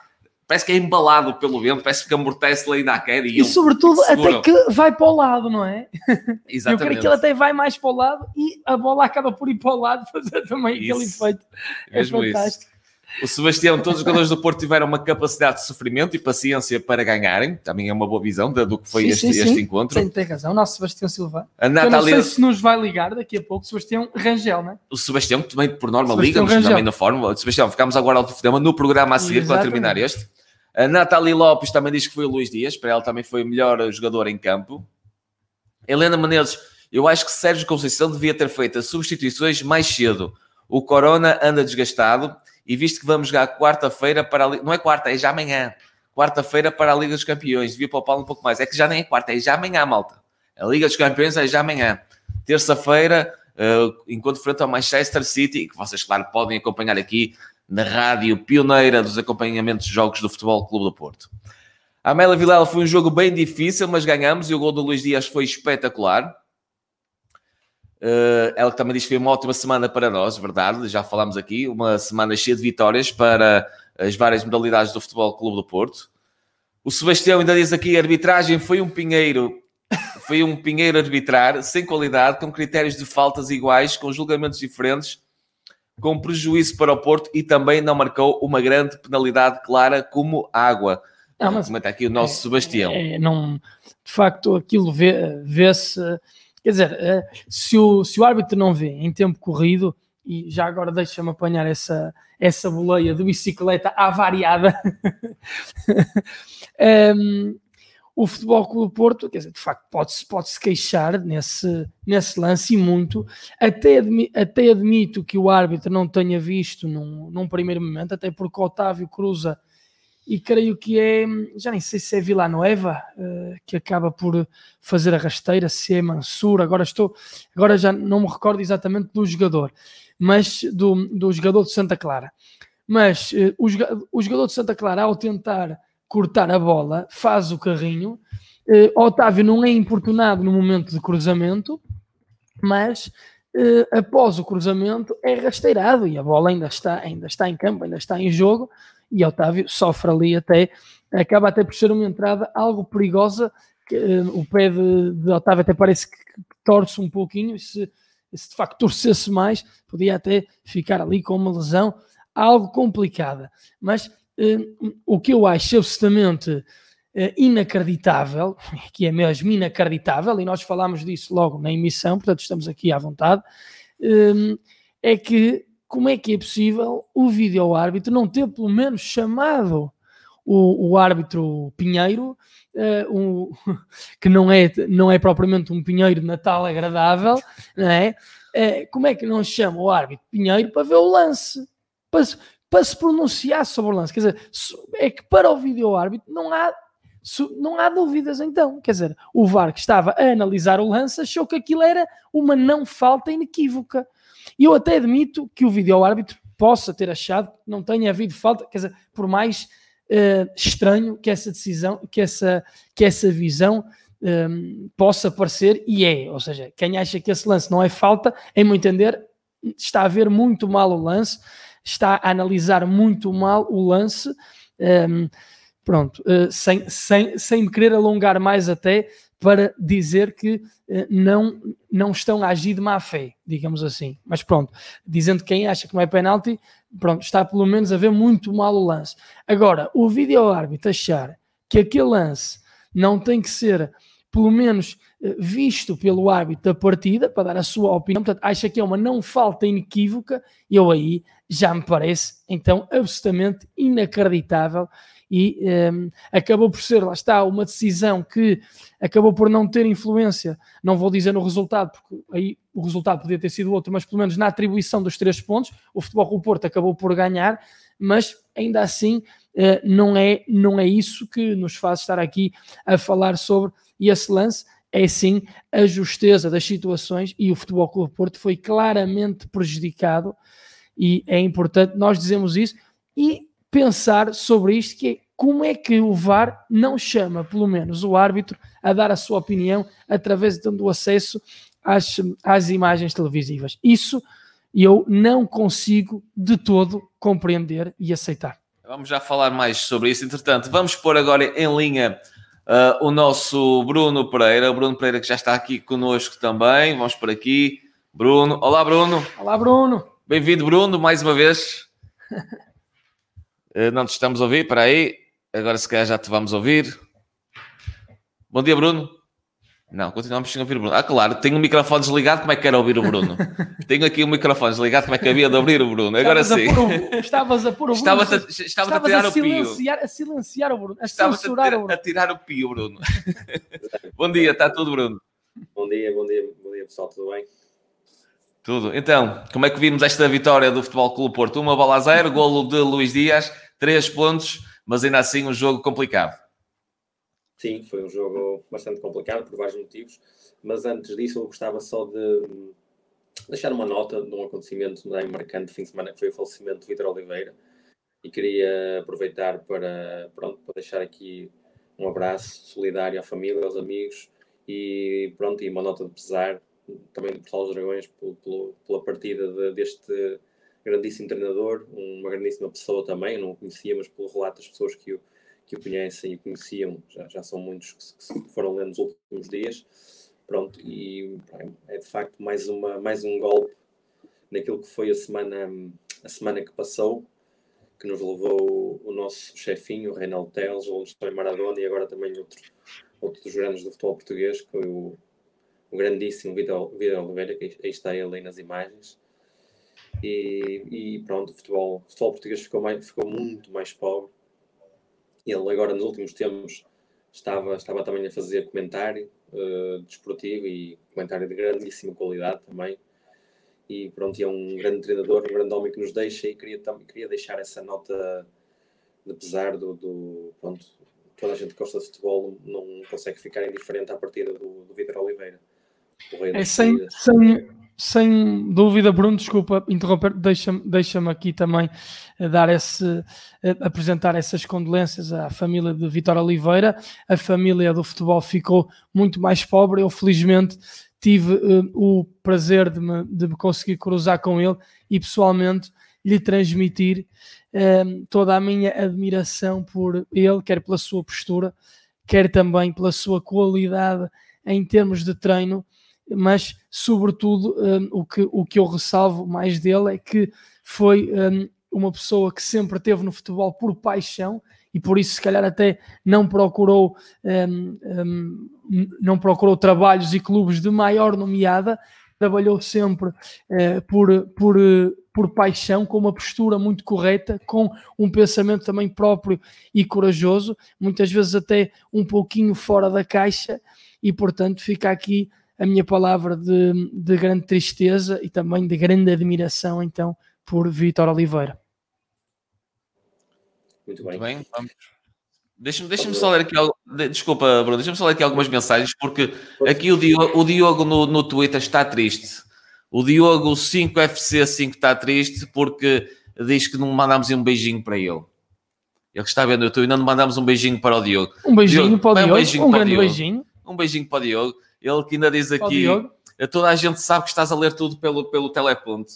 parece que é embalado pelo vento, parece que amortece lá ainda à queda. E, E, sobretudo até que vai para o lado, não é? Eu Exatamente. creio que ele até vai mais para o lado e a bola acaba por ir para o lado fazer também aquele Isso. efeito. É Mesmo isso. O Sebastião, todos os jogadores do Porto tiveram uma capacidade de sofrimento e paciência para ganharem. Também é uma boa visão do que foi Sim, este, sim, este sim. encontro. Tem, tem razão, o nosso Sebastião Silva. A Eu não Natália, sei se nos vai ligar daqui a pouco, Sebastião Rangel, não é? o Sebastião, que também por norma liga-nos também na Fórmula. Sebastião, ficamos agora ao telefonema no programa a seguir para terminar este. A Nathalie Lopes também diz que foi o Luís Dias, para ela também foi o melhor jogador em campo. Helena Menezes, eu acho que Sérgio Conceição devia ter feito as substituições mais cedo. O Corona anda desgastado e visto que vamos jogar quarta-feira para a Liga... Não é quarta, é já amanhã. Quarta-feira para a Liga dos Campeões. Devia poupá-lo um pouco mais. É que já nem é quarta, é já amanhã, malta. A Liga dos Campeões é já amanhã. Terça-feira, eh, enquanto frente ao Manchester City, que vocês, claro, podem acompanhar aqui na rádio pioneira dos acompanhamentos de jogos do Futebol Clube do Porto. A Amélia Vilela foi um jogo bem difícil, mas ganhamos e o gol do Luís Dias foi espetacular. Eh, ela também diz que foi uma ótima semana para nós, verdade, já falámos aqui, uma semana cheia de vitórias para as várias modalidades do Futebol Clube do Porto. O Sebastião ainda diz aqui, a arbitragem foi um pinheiro, foi um pinheiro arbitrar, sem qualidade, com critérios de faltas iguais, com julgamentos diferentes, com prejuízo para o Porto e também não marcou uma grande penalidade clara como água. Não, mas- Comenta aqui o nosso Sebastião. É, não, de facto, aquilo vê- vê-se. Quer dizer, é, se o, se o árbitro não vê em tempo corrido, e já agora deixa-me apanhar essa, essa boleia de bicicleta avariada, Hum, o Futebol Clube do Porto, quer dizer, de facto, pode-se pode -se queixar nesse, nesse lance e muito. Até, admi- até admito que o árbitro não tenha visto num, num primeiro momento, até porque o Otávio cruza e creio que é, já nem sei se é Villanueva eh, que acaba por fazer a rasteira, se é Mansur, agora estou, agora já não me recordo exatamente do jogador, mas do, do jogador de Santa Clara. Mas eh, o, o jogador de Santa Clara, ao tentar cortar a bola, faz o carrinho. Eh, Otávio não é importunado no momento de cruzamento, mas após o cruzamento é rasteirado e a bola ainda está, ainda está em campo, ainda está em jogo e Otávio sofre ali até, acaba até por ser uma entrada algo perigosa, que, eh, o pé de, de Otávio até parece que torce um pouquinho, e se, se de facto torcesse mais, podia até ficar ali com uma lesão algo complicada, mas eh, o que eu acho absolutamente eh, inacreditável, que é mesmo inacreditável, e nós falámos disso logo na emissão, portanto estamos aqui à vontade, é que como é que é possível o vídeo-árbitro não ter pelo menos chamado o, o árbitro Pinheiro, um- que não é, não é propriamente um Pinheiro de Natal agradável, não é? Eh, como é que não chama o árbitro Pinheiro para ver o lance? Para, para se pronunciar sobre o lance. Quer dizer, é que para o vídeo-árbitro não há, não há dúvidas então. Quer dizer, o VAR que estava a analisar o lance achou que aquilo era uma não falta inequívoca. E eu até admito que o vídeo-árbitro possa ter achado que não tenha havido falta, quer dizer, por mais eh, estranho que essa decisão, que essa, que essa visão ehm, possa parecer, e é, ou seja, quem acha que esse lance não é falta, em meu entender, está a ver muito mal o lance, está a analisar muito mal o lance, ehm, pronto, eh, sem, sem, sem me querer alongar mais até, para dizer que uh, não, não estão a agir de má fé, digamos assim. Mas pronto, dizendo que quem acha que não é penalti, pronto, está pelo menos a ver muito mal o lance. Agora, o vídeo árbitro achar que aquele lance não tem que ser, pelo menos, eh, visto pelo árbitro da partida, para dar a sua opinião, portanto, acha que é uma não falta inequívoca, eu aí já me parece, então, absolutamente inacreditável e um, ehm, acabou por ser, lá está, uma decisão que acabou por não ter influência, não vou dizer no resultado, porque aí o resultado podia ter sido outro, mas pelo menos na atribuição dos três pontos, o Futebol Clube Porto acabou por ganhar, mas ainda assim uh, não, é, não é isso que nos faz estar aqui a falar sobre esse lance, é sim a justeza das situações e o Futebol Clube Porto foi claramente prejudicado e é importante nós dizemos isso e pensar sobre isto, que é como é que o VAR não chama, pelo menos, o árbitro a dar a sua opinião através do acesso às, às imagens televisivas. Isso eu não consigo de todo compreender e aceitar. Vamos já falar mais sobre isso. Entretanto, vamos pôr agora em linha uh, o nosso Bruno Pereira. O Bruno Pereira que já está aqui conosco também. Vamos por aqui. Bruno. Olá, Bruno. Olá, Bruno. Bem-vindo, Bruno, mais uma vez. uh, não te estamos a ouvir, espera aí. Agora se calhar já te vamos ouvir. Bom dia, Bruno. Não, continuamos sem ouvir o Bruno. Ah, claro, tenho o microfone desligado, como é que era ouvir o Bruno? tenho aqui o microfone desligado, como é que havia de abrir o Bruno? Agora estavas sim. O, estavas a pôr o Bruno. Estavas a, estavas a tirar a o pio. A silenciar o Bruno, a estavas censurar a, o Bruno. a tirar o pio, Bruno. bom dia, está tudo, Bruno? Bom dia, bom dia, bom dia pessoal, tudo bem? Tudo. Então, como é que vimos esta vitória do Futebol Clube Porto? Uma bola a zero, golo de Luís Dias, três pontos, mas ainda assim um jogo complicado. Sim, foi um jogo bastante complicado por vários motivos mas antes disso eu gostava só de deixar uma nota de um acontecimento bem marcante de fim de semana, que foi o falecimento de Vitor Oliveira, e queria aproveitar para, pronto, para deixar aqui um abraço solidário à família, aos amigos, e pronto, e uma nota de pesar também de Portugal dos Dragões pelo, pela partida de, deste grandíssimo treinador, uma grandíssima pessoa também, eu não o conhecia, mas pelo relato das pessoas que o, que o conhecem e conheciam, já, já são muitos que, que foram lendo nos últimos dias, Pronto, e é de facto mais, uma, mais um golpe naquilo que foi a semana, a semana que passou, que nos levou o nosso chefinho, o Reinaldo Teles, o Alexandre Maradona e agora também outro, outro dos grandes do futebol português, que foi o, o grandíssimo Vitor Oliveira, que aí está ele aí nas imagens. E, e pronto, o futebol, o futebol português ficou, mais, ficou muito mais pobre. Ele agora nos últimos tempos estava, estava também a fazer comentário uh, desportivo e comentário de grandíssima qualidade também. E pronto, é um grande treinador, um grande homem que nos deixa e queria, queria deixar essa nota de pesar do, do pronto, toda a gente que gosta de futebol não consegue ficar indiferente à partida do, do Vitor Oliveira. É sem, sem, sem dúvida, Bruno, desculpa interromper, deixa-me deixa aqui também eh, dar esse, eh, apresentar essas condolências à família de Vitor Oliveira. A família do futebol ficou muito mais pobre. Eu, felizmente, tive uh, o prazer de me, de me, conseguir cruzar com ele e pessoalmente lhe transmitir uh, toda a minha admiração por ele, quer pela sua postura, quer também pela sua qualidade em termos de treino mas sobretudo um, o, que, o que eu ressalvo mais dele é que foi um, uma pessoa que sempre teve no futebol por paixão e por isso se calhar até não procurou um, hum, não procurou trabalhos e clubes de maior nomeada trabalhou sempre uh, por, por, por paixão, com uma postura muito correta, com um pensamento também próprio e corajoso, muitas vezes até um pouquinho fora da caixa, e portanto fica aqui a minha palavra de, de grande tristeza e também de grande admiração, então, por Vitor Oliveira. Muito bem. Muito bem vamos. Deixa-me deixa só ler aqui, desculpa, Bruno, deixa-me só ler aqui algumas mensagens, porque aqui o Diogo, o Diogo no, no Twitter está triste. O Diogo 5FC5 está triste porque diz que não mandámos um beijinho para ele. Ele está vendo o YouTube, não mandámos um beijinho para o Diogo. Um beijinho Diogo, para o Diogo, um, beijinho um grande Diogo. beijinho. Um beijinho para o Diogo. Ele que ainda diz aqui, toda a gente sabe que estás a ler tudo pelo, pelo teleponto.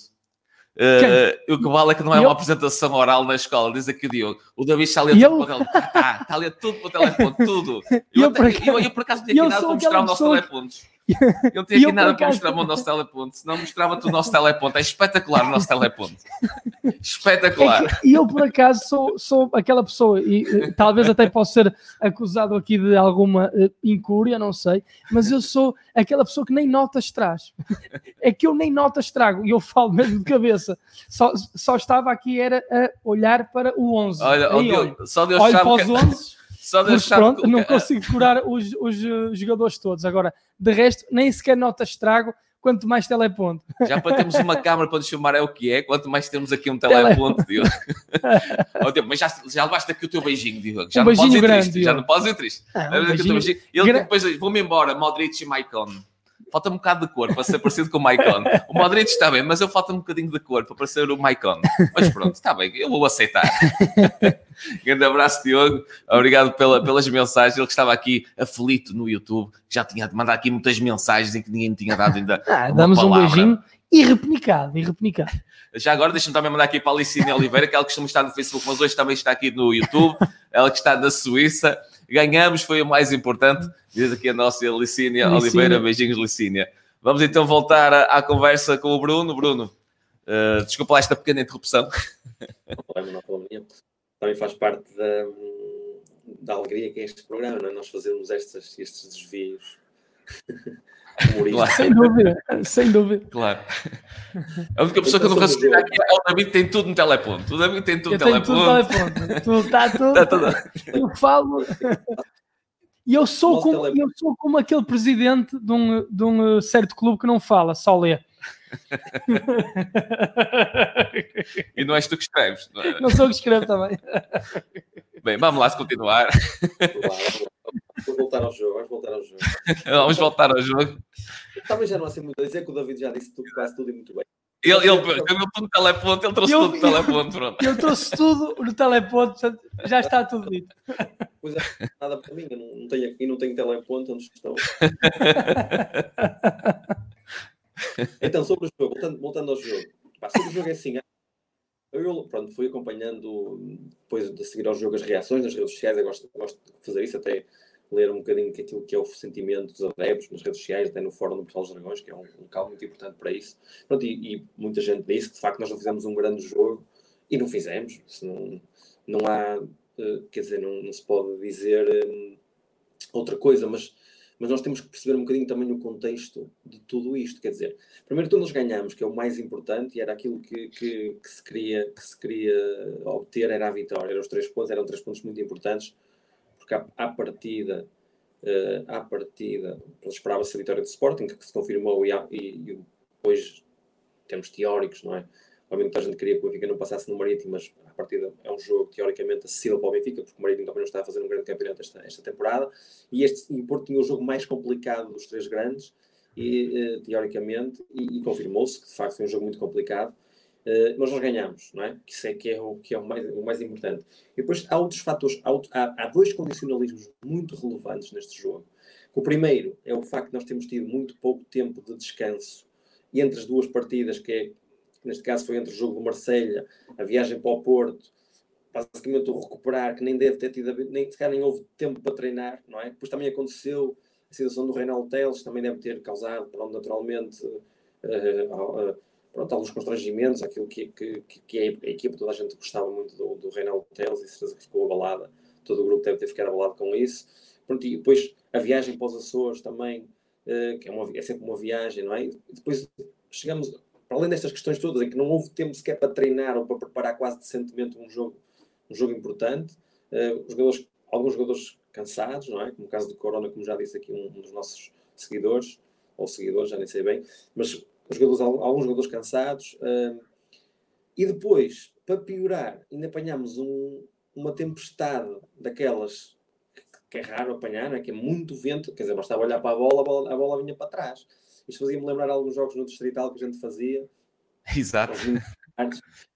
Uh, o que vale é que não é uma apresentação oral na escola, diz aqui o Diogo. O David está ali tudo para o teleponto. Está, está ali tudo para o teleponto, tudo. Eu, eu, até, eu, eu, por acaso tinha aqui nada para mostrar o nosso teleponto. Eu não tinha aqui nada para mostrar o nosso teleponto, senão mostrava-te o nosso teleponto. É espetacular o nosso teleponto. Espetacular. É e eu, por acaso, sou, sou aquela pessoa, e talvez até possa ser acusado aqui de alguma uh, incúria, não sei, mas eu sou aquela pessoa que nem notas traz. É que eu nem notas trago, e eu falo mesmo de cabeça. Só, só estava aqui era a olhar para o 11. Olha, Aí, olha, só Deus olho para os que... 11 só Mas pronto, não consigo curar os, os uh, jogadores todos. Agora, de resto, nem sequer nota estrago, quanto mais teleponto. Já para termos uma câmara para nos filmar é o que é, quanto mais temos aqui um teleponto, Diogo. oh, mas já, já levaste aqui o teu beijinho, Diogo. Já um não podes ir grande, triste. Já não podes ir triste. Ah, um beijinho... Ele depois, vou-me embora, Modric e Maicon falta um bocado de cor para ser parecido com o Maicon. O Modric está bem, mas eu falta um bocadinho de cor para parecer o Maicon. Mas pronto, está bem, eu vou aceitar. Grande abraço, Diogo. Obrigado pela, pelas mensagens. Ele que estava aqui aflito no YouTube, já tinha de mandar aqui muitas mensagens em que ninguém tinha dado ainda. Ah, damos palavra. um beijinho e repenicado, e repenicado. Já agora deixa-me também mandar aqui para a Alicine Oliveira, que ela costuma estar no Facebook, mas hoje também está aqui no YouTube. Ela que está na Suíça. Ganhamos, foi o mais importante. Diz aqui a nossa Licínia, Licínia. Oliveira. Beijinhos, Licínia. Vamos então voltar à, à conversa com o Bruno. Bruno, uh, desculpa lá esta pequena interrupção. Não problema, Também faz parte da, da alegria que é este programa, não é? Nós fazermos estes, estes desvios. Claro. Sem dúvida, sem dúvida. Claro. A única pessoa que eu não raciocino aqui é o David, tem tudo no teleponto. O David tem tudo no teleponto. Tudo no teleponto. Está tudo. Está tudo. Eu falo. E eu sou, como, eu sou como aquele presidente de um, de um certo clube que não fala, só lê. e não és tu que escreves. Não, é? não sou eu que escrevo também. Bem, vamos lá se continuar. Vamos voltar ao jogo, vamos voltar ao jogo. vamos voltar ao jogo. Também já não há assim muito a dizer que o David já disse tudo, quase tudo e muito bem. Ele, ele, ele tudo no teleponto, ele trouxe eu, tudo no teleponto, pronto. Eu trouxe tudo no teleponto, já está tudo dito. Pois é, nada para mim, eu não, não tenho aqui, não tenho teleponto onde estou. então, sobre o jogo, voltando, voltando ao jogo. Pá, sobre o jogo é assim, eu pronto, fui acompanhando depois de seguir ao jogo as reações nas redes sociais, eu gosto, gosto de fazer isso, até ler um bocadinho aquilo que é o sentimento dos adeptos nas redes sociais, até no fórum do Portal dos Dragões, que é um local muito importante para isso. Pronto, e, e, muita gente disse que de facto nós não fizemos um grande jogo e não fizemos. Não, não há, uh, quer dizer, não, não, se pode dizer um, outra coisa, mas mas nós temos que perceber um bocadinho também o contexto de tudo isto. Quer dizer, primeiro tudo nós ganhamos, que é o mais importante, e era aquilo que, que, que, se, queria, que se queria obter, era a vitória. Eram os três pontos, eram três pontos muito importantes, porque à, partida, uh, à partida, esperava-se a vitória do Sporting, que se confirmou, e, e, e depois, em termos teóricos, não é? Obviamente a gente queria que o Benfica não passasse no Marítimo, mas a partida é um jogo teoricamente acessível para o Benfica, porque o Marítimo também não está a fazer um grande campeonato esta, esta temporada. E, este, e o Porto tinha o jogo mais complicado dos três grandes, e, uh, teoricamente, e, e confirmou-se que de facto foi um jogo muito complicado. Uh, mas nós ganhamos, não é? Que isso é que é o, que é o, mais, o mais importante. E depois há outros fatores, há, há, dois condicionalismos muito relevantes neste jogo. O primeiro é o facto de nós termos tido muito pouco tempo de descanso entre as duas partidas, que é neste caso foi entre o jogo do Marselha, a viagem para o Porto, basicamente o recuperar, que nem deve ter tido, nem, sequer nem houve tempo para treinar, não é? Depois também aconteceu a situação do Reinaldo Teles, também deve ter causado, pronto, naturalmente, uh, uh, pronto, alguns constrangimentos, aquilo que, que, que, a equipa, toda a gente gostava muito do, do Reinaldo Teles e certeza que ficou abalada, todo o grupo deve ter ficado abalado com isso. Pronto, e depois a viagem para os Açores também, uh, que é, uma, é sempre uma viagem, não é? E depois chegamos para além destas questões todas, em que não houve tempo sequer para treinar ou para preparar quase decentemente um jogo, um jogo importante, os jogadores, alguns jogadores cansados, não é? Como o caso do Corona, como já disse aqui um, um dos nossos seguidores, ou seguidores, já nem sei bem, mas jogadores, alguns jogadores cansados. Uh, e depois, para piorar, ainda apanhamos um, uma tempestade daquelas que é raro apanhar, é? que é muito vento, quer dizer, nós estava a olhar para a bola, a bola, a bola vinha para trás. Isto fazia-me lembrar alguns jogos no Distrital que a gente fazia. Exato.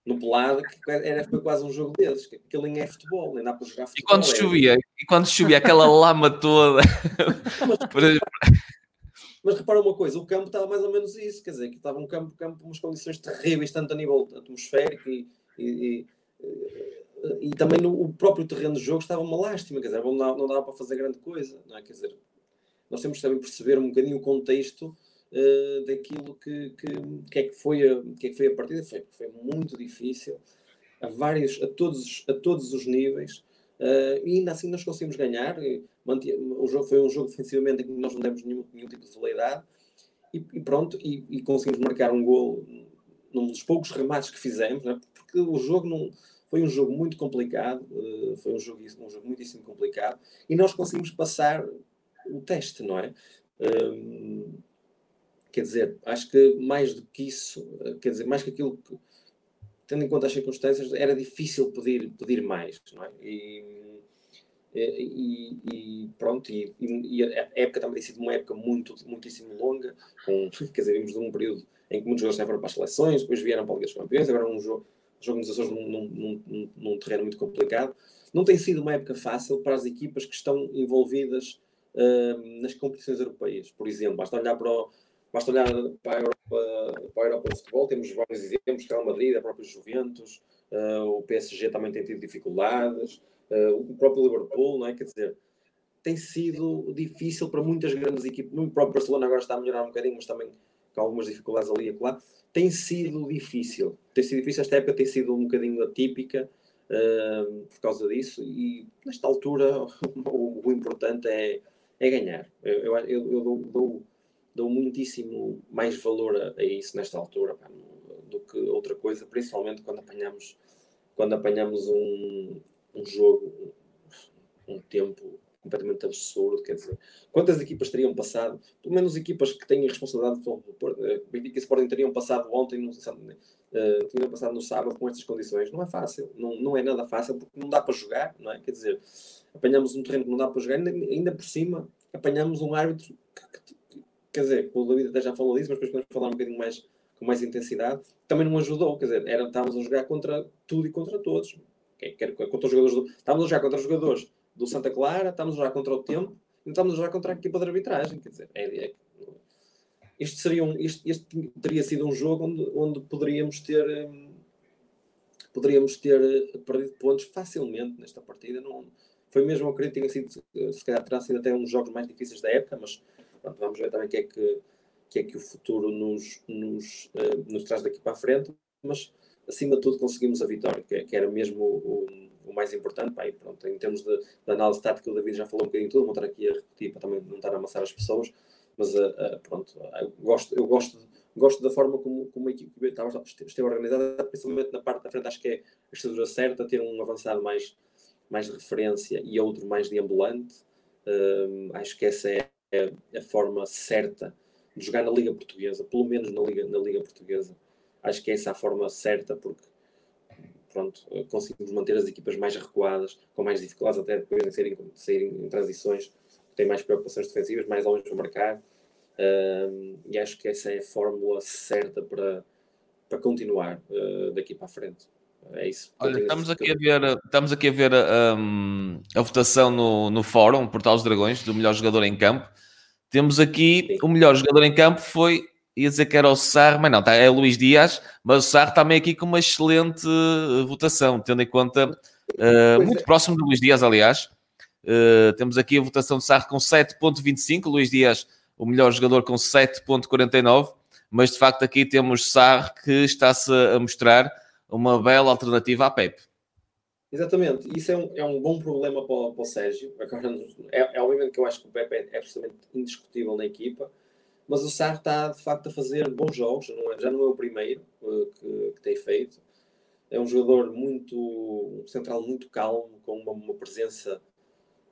No pelado, que era, foi quase um jogo desses, que aquilo nem é futebol, nem dá para jogar futebol. E quando chovia, e quando chovia aquela lama toda. mas repara uma coisa, o campo estava mais ou menos isso, quer dizer, que estava um campo, campo umas condições terríveis, tanto a nível atmosférico e, e, e, e também no o próprio terreno de jogo estava uma lástima, quer dizer, não dava, não dava para fazer grande coisa, não é? Quer dizer, nós temos que também perceber um bocadinho o contexto uh, daquilo que, que, que, é que, foi a, que é que foi a partida, foi, foi muito difícil, a vários, a todos, a todos os níveis, Uh, e ainda assim nós conseguimos ganhar. o jogo foi um jogo defensivamente em que nós não demos nenhum, nenhum tipo de veleidade e, e pronto, e, e, conseguimos marcar um gol num dos poucos remates que fizemos, né? porque o jogo não, foi um jogo muito complicado, uh, foi um jogo, um jogo muitíssimo complicado, e nós conseguimos passar o teste, não é? Uh, quer dizer, acho que mais do que isso, quer dizer, mais que aquilo que tendo em conta as circunstâncias, era difícil pedir, pedir mais, não é? E, e, e pronto, e, e, a época também tem sido uma época muito, muitíssimo longa, com, quer dizer, vimos de um período em que muitos jogadores foram para as seleções, depois vieram para a Liga dos Campeões, agora um jogo, jogo nos Açores num, num, num, num, terreno muito complicado. Não tem sido uma época fácil para as equipas que estão envolvidas uh, nas competições europeias. Por exemplo, basta olhar para o, Basta olhar para a Europa, para a Europa do futebol, temos vários exemplos, Real Madrid, a própria Juventus, uh, o PSG também tem tido dificuldades, uh, o próprio Liverpool, não é? Quer dizer, tem sido difícil para muitas grandes equipes, no próprio Barcelona agora está a melhorar um bocadinho, mas também com algumas dificuldades ali e lá, tem sido difícil, tem sido difícil, esta época tem sido um bocadinho atípica uh, por causa disso e nesta altura o, o importante é, é ganhar. Eu, eu, eu dou, dou dou muitíssimo mais valor a, a isso nesta altura pá, do que outra coisa, principalmente quando apanhamos, quando apanhamos um, um jogo, um tempo completamente absurdo, quer dizer, quantas equipas teriam passado, pelo menos equipas que têm responsabilidade do eh, Benfica e Sporting teriam passado ontem, no, uh, teriam passado no sábado com estas condições, não é fácil, não, não é nada fácil, porque não dá para jogar, não é? Quer dizer, apanhamos um terreno que não dá para jogar, ainda, ainda por cima apanhamos um árbitro que, que quer dizer, o David até já falou disso, mas depois podemos falar um bocadinho mais com mais intensidade, também não ajudou, quer dizer, era, estávamos a jogar contra tudo e contra todos, quer, contra os jogadores do, estávamos a jogar contra os jogadores do Santa Clara, estávamos a jogar contra o Tempo, e estávamos a jogar contra a equipa de arbitragem, quer dizer, é, é, este, seria um, este, este, teria sido um jogo onde, onde poderíamos ter hum, poderíamos ter eh, perdido pontos facilmente nesta partida, não, foi mesmo, eu acredito que tenha sido, se calhar terá sido até um dos jogos mais difíceis da época, mas Pronto, vamos ver também o que é que, que, é que o futuro nos, nos, uh, nos traz daqui para a frente, mas acima de tudo conseguimos a vitória, que, que era mesmo o, o, mais importante. Pá, pronto, em termos de, de, análise tática, o David já falou um bocadinho tudo, vou estar aqui a repetir para também não estar a amassar as pessoas, mas uh, uh, pronto, eu gosto, eu gosto, gosto da forma como, como a equipe estava, esteve organizada, principalmente na parte da frente, acho que é a estrutura certa, ter um avançado mais, mais de referência e outro mais de ambulante. Uh, acho que essa é é a forma certa de jogar na Liga Portuguesa, pelo menos na Liga, na Liga Portuguesa. Acho que essa é a forma certa, porque pronto, conseguimos manter as equipas mais recuadas, com mais dificuldades até depois de saírem, de em transições, têm mais preocupações defensivas, mais longe de marcar. E acho que essa é a fórmula certa para, para continuar uh, daqui para a frente. É isso. Olha, estamos aqui, a ver, estamos aqui a ver um, a votação no, no fórum, Portal dos Dragões, do melhor jogador em campo. Temos aqui Sim. o melhor jogador em campo foi, ia dizer que era o Sarro, mas não, tá, é o Luís Dias, mas o Sarro também aqui com uma excelente uh, votação, tendo em conta, uh, muito é. próximo do Luís Dias, aliás. Uh, temos aqui a votação do Sarro com 7.25, Luís Dias, o melhor jogador com 7.49, mas de facto aqui temos Sarro que está-se a mostrar uma bela alternativa à Pep. Exatamente, isso é um, é um bom problema para, o, para o Sérgio. É, é obviamente que eu acho que o Pepe é, absolutamente indiscutível na equipa, mas o Sarro está de facto a fazer bons jogos, não é, já não é o primeiro uh, que, que, tem feito. É um jogador muito um central, muito calmo, com uma, uma presença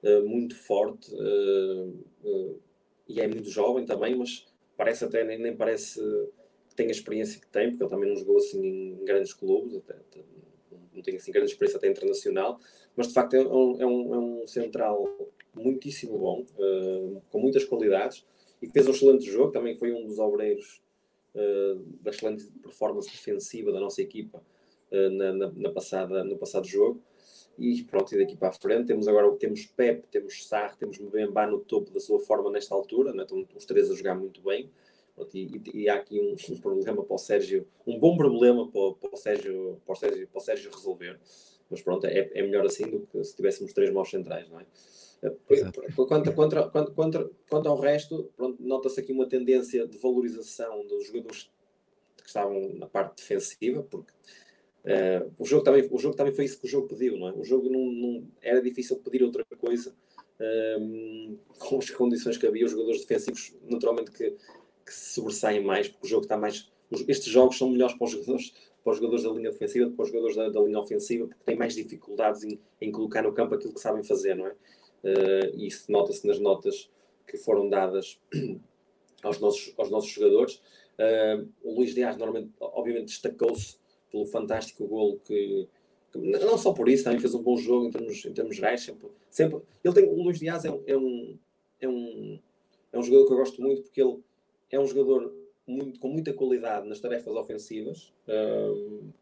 uh, muito forte uh, e é muito jovem também, mas parece até nem, nem parece tem a experiência que tem, porque ele também não jogou assim em grandes clubes, até, até não tenho assim grande experiência até internacional, mas de facto é um, é um, é um central muitíssimo bom, uh, com muitas qualidades, e que fez um excelente jogo, também foi um dos obreiros uh, da excelente performance defensiva da nossa equipa uh, na, na, na, passada, no passado jogo. e pronto, e daqui para a frente temos agora temos Pep, temos Sarre, temos Mbemba no topo da sua forma nesta altura, né? estão os três a jogar muito bem. E, e, há aqui um, um, problema para o Sérgio, um bom problema para, para, o, Sérgio, para, o, Sérgio, para o Sérgio resolver. Mas pronto, é, é melhor assim do que se tivéssemos três maus centrais, não é? Quanto, quanto, quanto, quanto, quanto ao resto, nota-se aqui uma tendência de valorização dos jogadores que estavam na parte defensiva, porque uh, o, jogo também, o jogo também foi isso que o jogo pediu, não é? O jogo não, não era difícil pedir outra coisa um, eh, com as condições que havia. Os jogadores defensivos, naturalmente, que, que se sobressaem mais, porque o jogo está mais. Estes jogos são melhores para os jogadores, para os jogadores da linha defensiva para os jogadores da, da linha ofensiva, porque têm mais dificuldades em, em colocar no campo aquilo que sabem fazer, não é? uh, isso nota-se nas notas que foram dadas aos nossos, aos nossos jogadores. Uh, o Luís Dias, normalmente, obviamente, destacou-se pelo fantástico golo que, que, não só por isso, também fez um bom jogo em termos, em termos gerais. Sempre, sempre, ele tem, o Luís Dias é, é, um, é, um, é um jogador que eu gosto muito porque ele é um jogador muito, com muita qualidade nas tarefas ofensivas. Uh,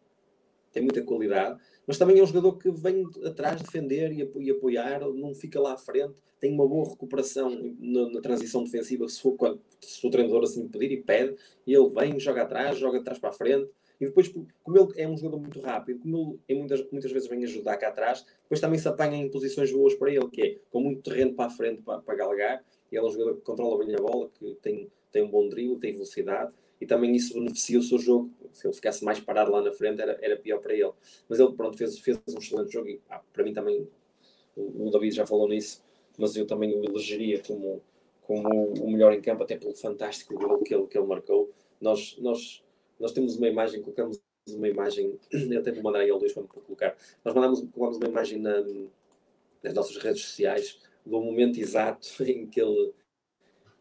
tem muita qualidade, mas também é um jogador que vem atrás defender e, apoiar, não fica lá à frente, tem uma boa recuperação na, na transição defensiva, se, for, se o treinador assim pedir e pede, e ele vem, joga atrás, joga atrás para a frente, e depois, como ele é um jogador muito rápido, como ele muitas, muitas vezes vem ajudar cá atrás, depois também se apanha em posições boas para ele, que é com muito terreno para a frente para, para galgar, ele é um jogador que controla bem a bola, que tem, tem um bom drible, tem velocidade, e também isso beneficia o seu jogo. Se ele ficasse mais parado lá na frente, era, era pior para ele. Mas ele, pronto, fez, fez um excelente jogo e ah, para mim também, o, o, David já falou nisso, mas eu também o elegeria como, como o melhor em campo, até pelo fantástico gol que ele, que ele marcou. Nós, nós, nós temos uma imagem, colocamos uma imagem, eu até vou mandar aí ao Luís para colocar, nós mandamos, colocamos uma imagem na, nas nossas redes sociais do momento exato em que ele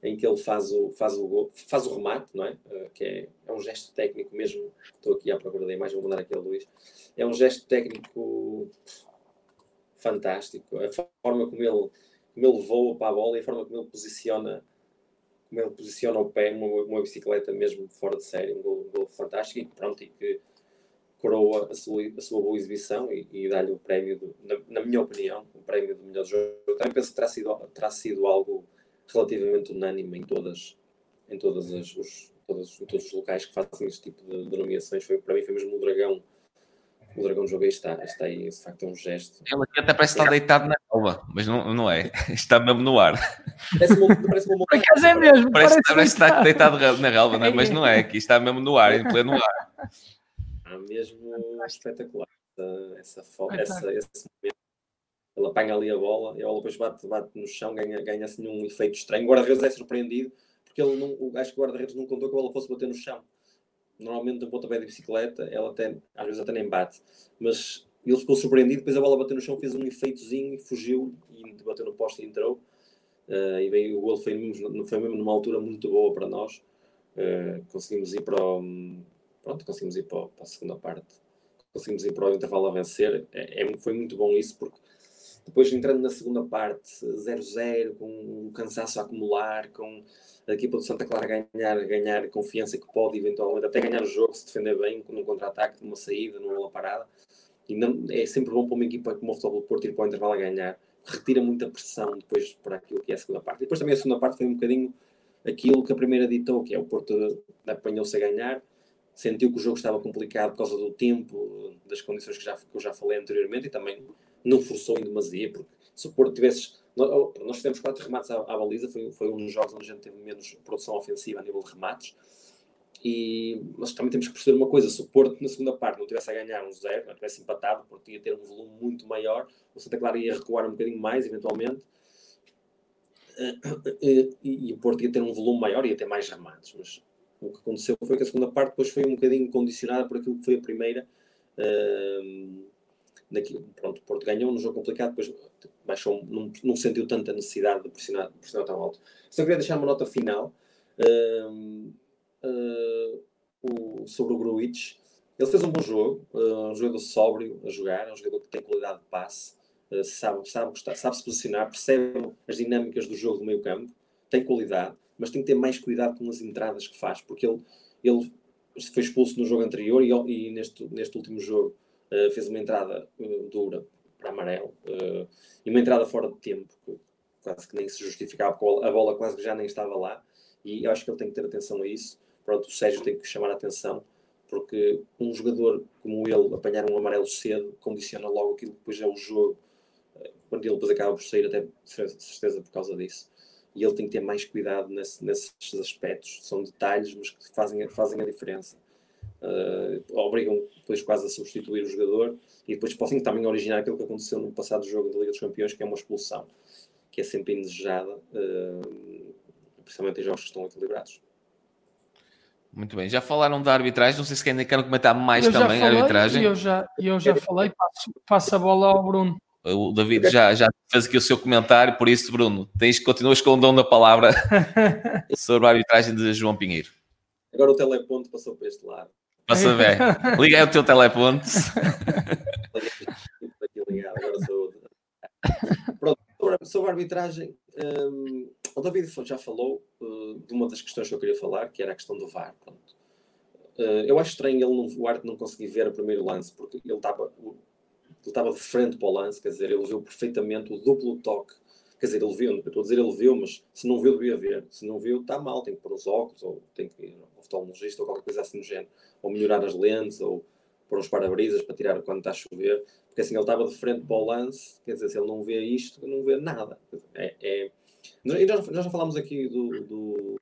em que ele faz o, faz o, faz o remate, não é? Uh, que é, é um gesto técnico mesmo. Estou aqui à procura da imagem, vou mandar aqui ao Luís. É um gesto técnico fantástico. A forma como ele, como ele voa para a bola e a forma como ele posiciona como ele posiciona o pé uma, uma bicicleta mesmo fora de série, um gol, um gol fantástico e pronto, e que coroa a sua, a sua boa exibição e, e dá-lhe o prémio, do, na, na, minha opinião, o prémio do melhor jogo. Também penso que terá sido, terá sido algo relativamente unânime em todas, em todas as, os, todos, em todos os locais que fazem este tipo de, nomeações. Foi, para mim foi mesmo o Dragão. O Dragão do jogo aí está, está aí, de facto é um gesto. Ele aqui até parece estar deitado na relva, mas não, não é. Está mesmo no ar. Parece uma, parece uma Por acaso é mesmo. Parece, parece, parece estar deitado na relva, é? mas não é. Aqui está mesmo no ar, em pleno ar. Ah, mesmo espetacular essa, essa, essa, esse momento ele apanha ali a bola e a bola depois bate, bate no chão, ganha, ganha assim um efeito estranho. O guarda-redes é surpreendido porque ele não, acho que o guarda-redes não contou que a bola fosse bater no chão. Normalmente no pontapé de bicicleta, ela até, às vezes até nem bate, mas ele ficou surpreendido, depois a bola bateu no chão, fez um efeitozinho e fugiu e bateu no poste e entrou. Uh, e bem, o gol foi mesmo, foi mesmo numa altura muito boa para nós. Uh, conseguimos ir para o, pronto, conseguimos ir para, para, a segunda parte. Conseguimos ir para o intervalo a vencer. É, é, foi muito bom isso porque depois entrando na segunda parte, 0-0, com um cansaço a acumular, com a equipa do Santa Clara ganhar, ganhar confiança que pode eventualmente até ganhar o jogo, se defender bem, num contra-ataque, numa saída, numa parada. E não, é sempre bom para uma equipa como o Futebol Porto ir para o intervalo a ganhar. Retira muita pressão depois para aquilo que é a segunda parte. Depois também a segunda parte foi um bocadinho aquilo que a primeira ditou, que é o Porto apanhou-se a ganhar, sentiu que o jogo estava complicado por causa do tempo, das condições que, já, que eu já falei anteriormente e também não forçou em demasia, porque se o Porto tivesse. Nós, nós tivemos quatro remates à, à, baliza, foi, foi um dos jogos onde a gente teve menos produção ofensiva a nível de remates. E, mas também temos que perceber uma coisa: se o Porto na segunda parte não tivesse a ganhar um zero, não tivesse empatado, o Porto ia ter um volume muito maior, o Santa Clara ia recuar um bocadinho mais, eventualmente, e, e, e o Porto ia ter um volume maior, ia ter mais remates. Mas o que aconteceu foi que a segunda parte depois foi um bocadinho condicionada por aquilo que foi a primeira. Uh, naquilo, pronto, Porto ganhou num jogo complicado, depois baixou, não, não sentiu tanta necessidade de pressionar, de pressionar tão alto. Só queria deixar uma nota final uh, o, sobre o Gruitch. Ele fez um bom jogo, uh, um jogador sóbrio a jogar, é um jogador que tem qualidade de passe, uh, sabe, sabe, sabe se posicionar, percebe as dinâmicas do jogo do meio campo, tem qualidade, mas tem que ter mais cuidado com as entradas que faz, porque ele, ele foi expulso no jogo anterior e, e neste, neste último jogo uh, fez uma entrada uh, dura para amarelo. Uh, e uma entrada fora de tempo, quase que nem se justificava, a bola quase que já nem estava lá. E eu acho que ele tem que ter atenção a isso. Pronto, o Sérgio tem que chamar a atenção, porque um jogador como ele apanhar um amarelo cedo condiciona logo aquilo que depois é o jogo. Quando ele depois acaba por sair, até certeza por causa disso. E ele tem que ter mais cuidado nesse, nesses aspectos. São detalhes, mas que fazem, fazem a diferença. Uh, obrigam depois quase a substituir o jogador e depois podem também originar aquilo que aconteceu no passado jogo da Liga dos Campeões, que é uma expulsão, que é sempre indesejada, uh, principalmente em jogos que estão equilibrados. Muito bem, já falaram da arbitragem, não sei se querem, querem comentar mais eu também a arbitragem. Eu já, eu já falei, passo, passo a bola ao Bruno. O David já, já fez aqui o seu comentário, por isso, Bruno, tens, continuas com o dom da palavra sobre a arbitragem de João Pinheiro. Agora o teleponto passou para este lado. Passa bem. Liga aí o teu teleponto. Pronto, sobre a arbitragem, um, o David já falou uh, de uma das questões que eu queria falar, que era a questão do VAR. Uh, eu acho estranho ele não, o árbitro não conseguir ver o primeiro lance, porque ele estava ele estava de frente para o lance, quer dizer, ele viu perfeitamente o duplo toque Quer dizer, ele viu, estou a dizer ele viu, mas se não viu, devia ver. Se não viu, está mal, tem que pôr os óculos, ou tem que ir ao oftalmologista, ou qualquer coisa assim do género. Ou melhorar as lentes, ou pôr uns para-brisas para tirar quando está a chover. Porque assim, ele estava de frente para o lance, quer dizer, se ele não vê isto, não vê nada. É, é... Nós, nós já falámos aqui do, do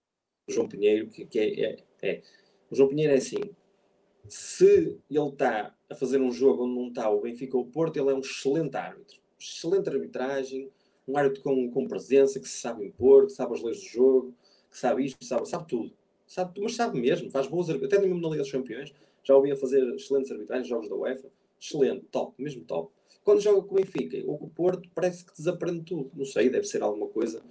João Pinheiro, que, que é, é, é, O João Pinheiro é assim, se ele está a fazer um jogo onde não está o Benfica ou o Porto, ele é um excelente árbitro. Excelente arbitragem, um árbitro com, com presença, que se sabe impor, que sabe as leis do jogo, que sabe isto, sabe, sabe tudo. Sabe, mas sabe mesmo, faz boas até mesmo na Liga dos Campeões, já ouvi a fazer excelentes arbitragens, jogos da UEFA, excelente, top, mesmo top. Quando joga com o Benfica ou com o Porto, parece que desaprende tudo. Não sei, deve ser alguma coisa,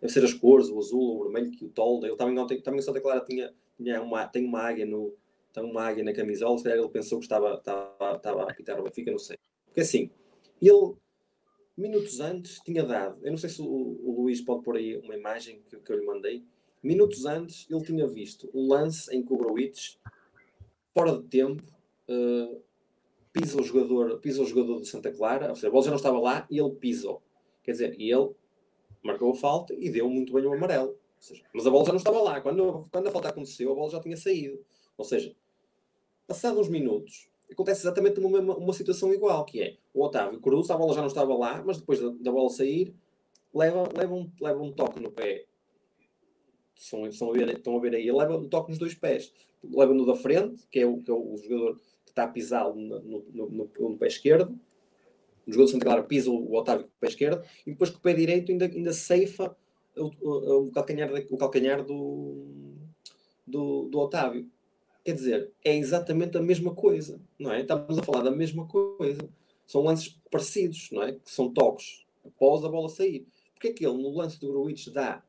deve ser as cores, o azul, o vermelho, que o tolda. Ele também, também só declara tinha, tinha uma, tem uma águia no, tem uma águia na camisola, se calhar ele pensou que estava, estava, estava a apitar o Benfica, não sei. Porque assim, ele minutos antes tinha dado, eu não sei se o, o Luís pode pôr aí uma imagem que, que, eu lhe mandei, minutos antes ele tinha visto um lance em que fora de tempo, uh, pisa o jogador, pisa o jogador do Santa Clara, ou seja, a bola já não estava lá e ele pisou. Quer dizer, e ele marcou a falta e deu muito bem o amarelo. Seja, mas a bola já não estava lá. Quando, quando a falta aconteceu, a bola já tinha saído. Ou seja, passados uns minutos, acontece exatamente uma, uma situação igual, que é o Otávio cruza, a bola já não estava lá, mas depois da, da bola sair, leva, leva, um, leva um toque no pé. Estão, estão, a ver, estão a ver aí, leva um toque nos dois pés. Leva no da frente, que é o, que é o jogador que está a pisar no, no, no, no pé esquerdo. O jogador Clara pisa o Otávio com o pé esquerdo e depois com o pé direito ainda, ainda ceifa o, o, o calcanhar, o calcanhar do, do, do Otávio. Quer dizer, é exatamente a mesma coisa, não é? Estamos a falar da mesma coisa. São lances parecidos, não é? Que são toques após a bola sair. Porque é que ele, no lance do Gruitch, dá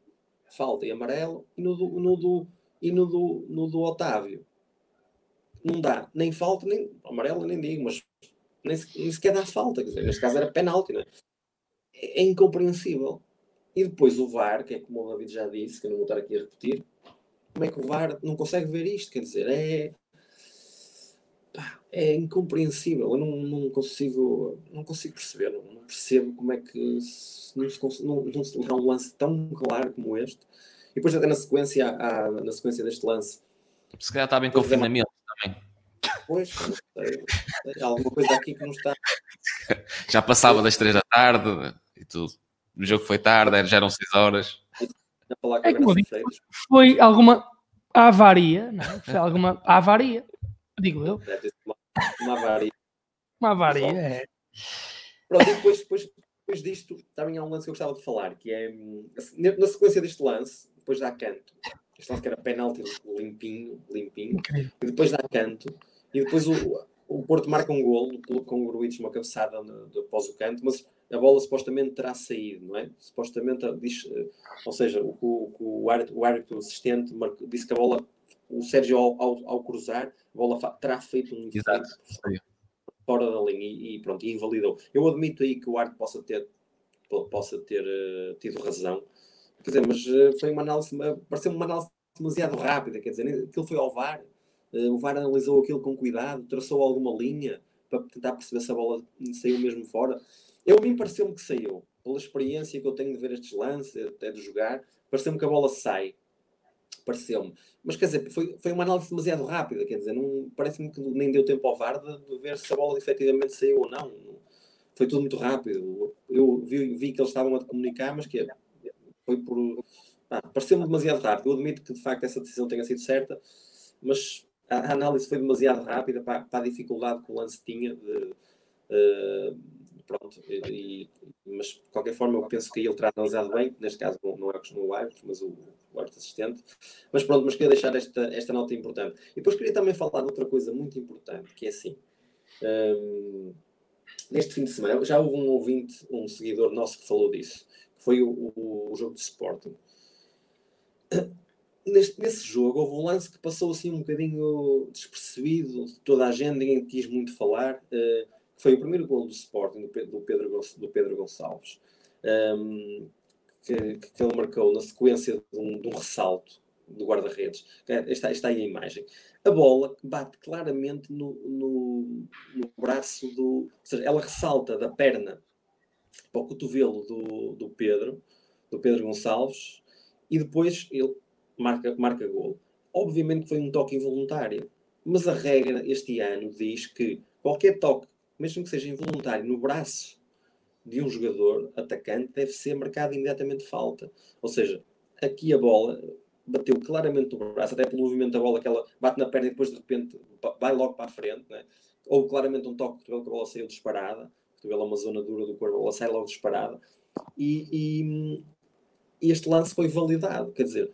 falta e amarelo e no do, no do, e no do, no do Otávio não dá nem falta, nem amarelo, nem digo, mas nem, nem sequer dá falta. Quer dizer, neste caso era penalti, não é? É, é incompreensível. E depois o VAR, que é como o David já disse, que eu não vou estar aqui a repetir, como é que o VAR não consegue ver isto? Quer dizer, é. é incompreensível. Eu não, não consigo. Não consigo perceber. Não, percebo como é que não se, não, não se dá um lance tão claro como este. E depois até na sequência, há, na sequência deste lance. Se calhar estava em confinamento também. Pois, há alguma coisa aqui que não está. Já passava das três da tarde e tudo. O jogo foi tarde, já eram seis horas é como digo, foi alguma avaria, não é? Foi alguma avaria, digo eu. Uma, uma avaria. Uma avaria, é. Pronto, e depois, depois, depois disto, também há um lance que eu gostava de falar, que é na sequência deste lance, depois dá canto. Este lance que era penalti limpinho, limpinho, Incrível. e depois dá canto, e depois o, o Porto marca um golo com o Gruitch, uma cabeçada no, após o canto, mas a bola supostamente terá saído, não é? Supostamente, diz, eh, ou seja, o, o, o, árbitro, o árbitro assistente disse que a bola, o Sérgio ao, ao, ao cruzar, a bola terá feito um Exato. fora da linha e, e, pronto, e invalidou. Eu admito aí que o árbitro possa ter, possa ter uh, tido razão, quer dizer, mas uh, foi uma análise, pareceu uma análise demasiado rápida, quer dizer, aquilo foi ao VAR, uh, o VAR analisou aquilo com cuidado, traçou alguma linha, para tentar perceber se a bola saiu mesmo fora. Eu, a mim pareceu-me que saiu, pela experiência que eu tenho de ver estes lances, até de jogar, pareceu-me que a bola sai. Pareceu-me. Mas quer dizer, foi, foi uma análise demasiado rápida, quer dizer, não, parece-me que nem deu tempo ao VAR de, de, ver se a bola efetivamente saiu ou não. Foi tudo muito rápido. Eu vi, vi que eles estavam a comunicar, mas que foi por. pareceu-me demasiado rápido. Eu admito que de facto essa decisão tenha sido certa, mas a, a análise foi demasiado rápida para, para, a dificuldade que o lance tinha de. Uh, pronto, e, mas de qualquer forma eu penso que ele terá analisado bem, neste caso não, não é o árbitro, mas o, o árbitro assistente, mas pronto, mas queria deixar esta, esta nota importante. E depois queria também falar de outra coisa muito importante, que é assim, um, neste fim de semana, já houve um ouvinte, um seguidor nosso que falou disso, que foi o, o, o jogo de Sporting. Neste, nesse jogo houve um lance que passou assim um bocadinho despercebido de toda a gente, ninguém quis muito falar. Uh, foi o primeiro gol do Sporting, do Pedro, do Pedro Gonçalves, um, que, que, ele marcou na sequência de um, de um ressalto do guarda-redes. Está, está aí a imagem. A bola bate claramente no, no, no, braço do. Ou seja, ela ressalta da perna para o cotovelo do, do Pedro, do Pedro Gonçalves, e depois ele marca, marca gol. Obviamente foi um toque involuntário, mas a regra este ano diz que qualquer toque mesmo que seja involuntário, no braço de um jogador atacante, deve ser marcado imediatamente falta. Ou seja, aqui a bola bateu claramente no braço, até pelo movimento da bola que ela bate na perna e depois de repente vai logo para a frente, né? ou claramente um toque que a bola saiu disparada, que é uma zona dura do corpo, a bola sai logo disparada, e, e, este lance foi validado, quer dizer,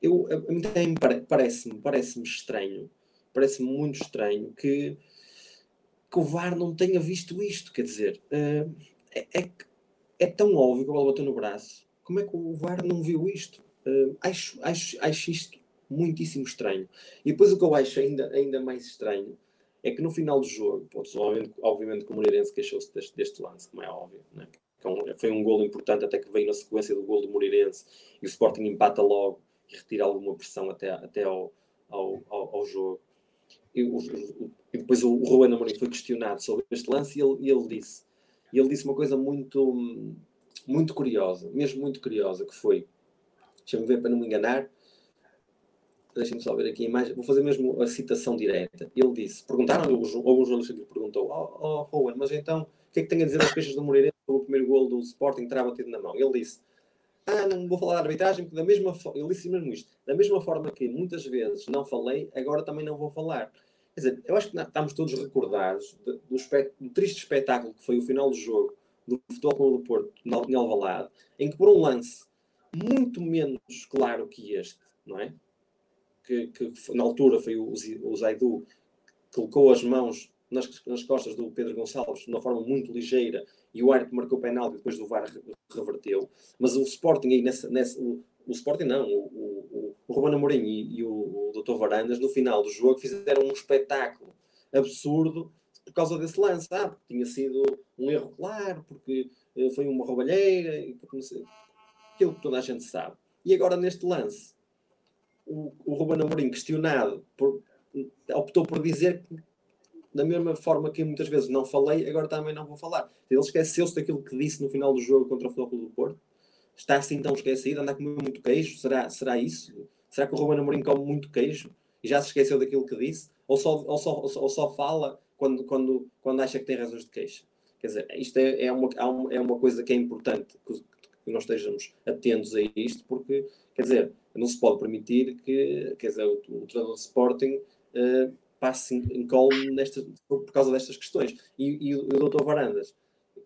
eu, a mim também parece-me parece estranho, parece-me muito estranho que que o VAR não tenha visto isto. Quer dizer, uh, é, é, é, tão óbvio que a bola bateu no braço. Como é que o VAR não viu isto? Uh, acho, acho, acho isto muitíssimo estranho. E depois o que eu acho ainda, ainda mais estranho é que no final do jogo, obviamente, obviamente que o Moreirense queixou-se deste, deste, lance, como é óbvio. Né? Então, foi um golo importante, até que veio na sequência do golo do Moreirense e o Sporting empata logo e retira alguma pressão até, até ao, ao, ao, ao jogo. E, depois o, Ruben Amorim foi questionado sobre este lance e ele, e ele disse e ele disse uma coisa muito muito curiosa, mesmo muito curiosa, que foi, deixa-me ver para não me enganar, deixem-me só ver aqui a imagem, vou fazer mesmo a citação direta. Ele disse, perguntaram, houve um jornalista lhe perguntou, oh, oh Ruben, mas então, o que é que tem a dizer das queixas do Moreirense sobre o primeiro gol do Sporting terá batido na mão? Ele disse, ah, não vou falar da arbitragem, porque da mesma forma, ele disse mesmo isto, da mesma forma que muitas vezes não falei, agora também não vou falar. Quer dizer, eu acho que estamos todos recordados do, do, do, triste espetáculo que foi o final do jogo do Futebol Clube do Porto em Alvalade, em que por um lance muito menos claro que este, não é? Que, que na altura foi o, o Zaidu que colocou as mãos nas, nas, costas do Pedro Gonçalves de uma forma muito ligeira e o árbitro marcou penalti depois do VAR reverteu. Mas o Sporting aí nessa, nessa o, o Sporting não, o, o, o Romano Amorim e, e o, o Dr. Varandas, no final do jogo, fizeram um espetáculo absurdo por causa desse lance, ah, porque tinha sido um erro claro, porque uh, foi uma roubalheira, e aquilo que toda a gente sabe. E agora neste lance, o, o Ruben Amorim, questionado, por, optou por dizer que, da mesma forma que muitas vezes não falei, agora também não vou falar. Ele esqueceu-se daquilo que disse no final do jogo contra o Futebol do Porto, está assim tão esquecido, anda a comer muito queijo, será, será isso? Será que o Ruben Amorim come muito queijo e já se esqueceu daquilo que disse? Ou só, ou só, ou só fala quando, quando, quando acha que tem razões de queixa? Quer dizer, isto é, é, uma, é uma coisa que é importante que, que nós estejamos atentos a isto, porque, quer dizer, não se pode permitir que, quer dizer, o, o treinador de Sporting uh, passe em nestas, por causa destas questões. E, e o, o Dr. Varandas,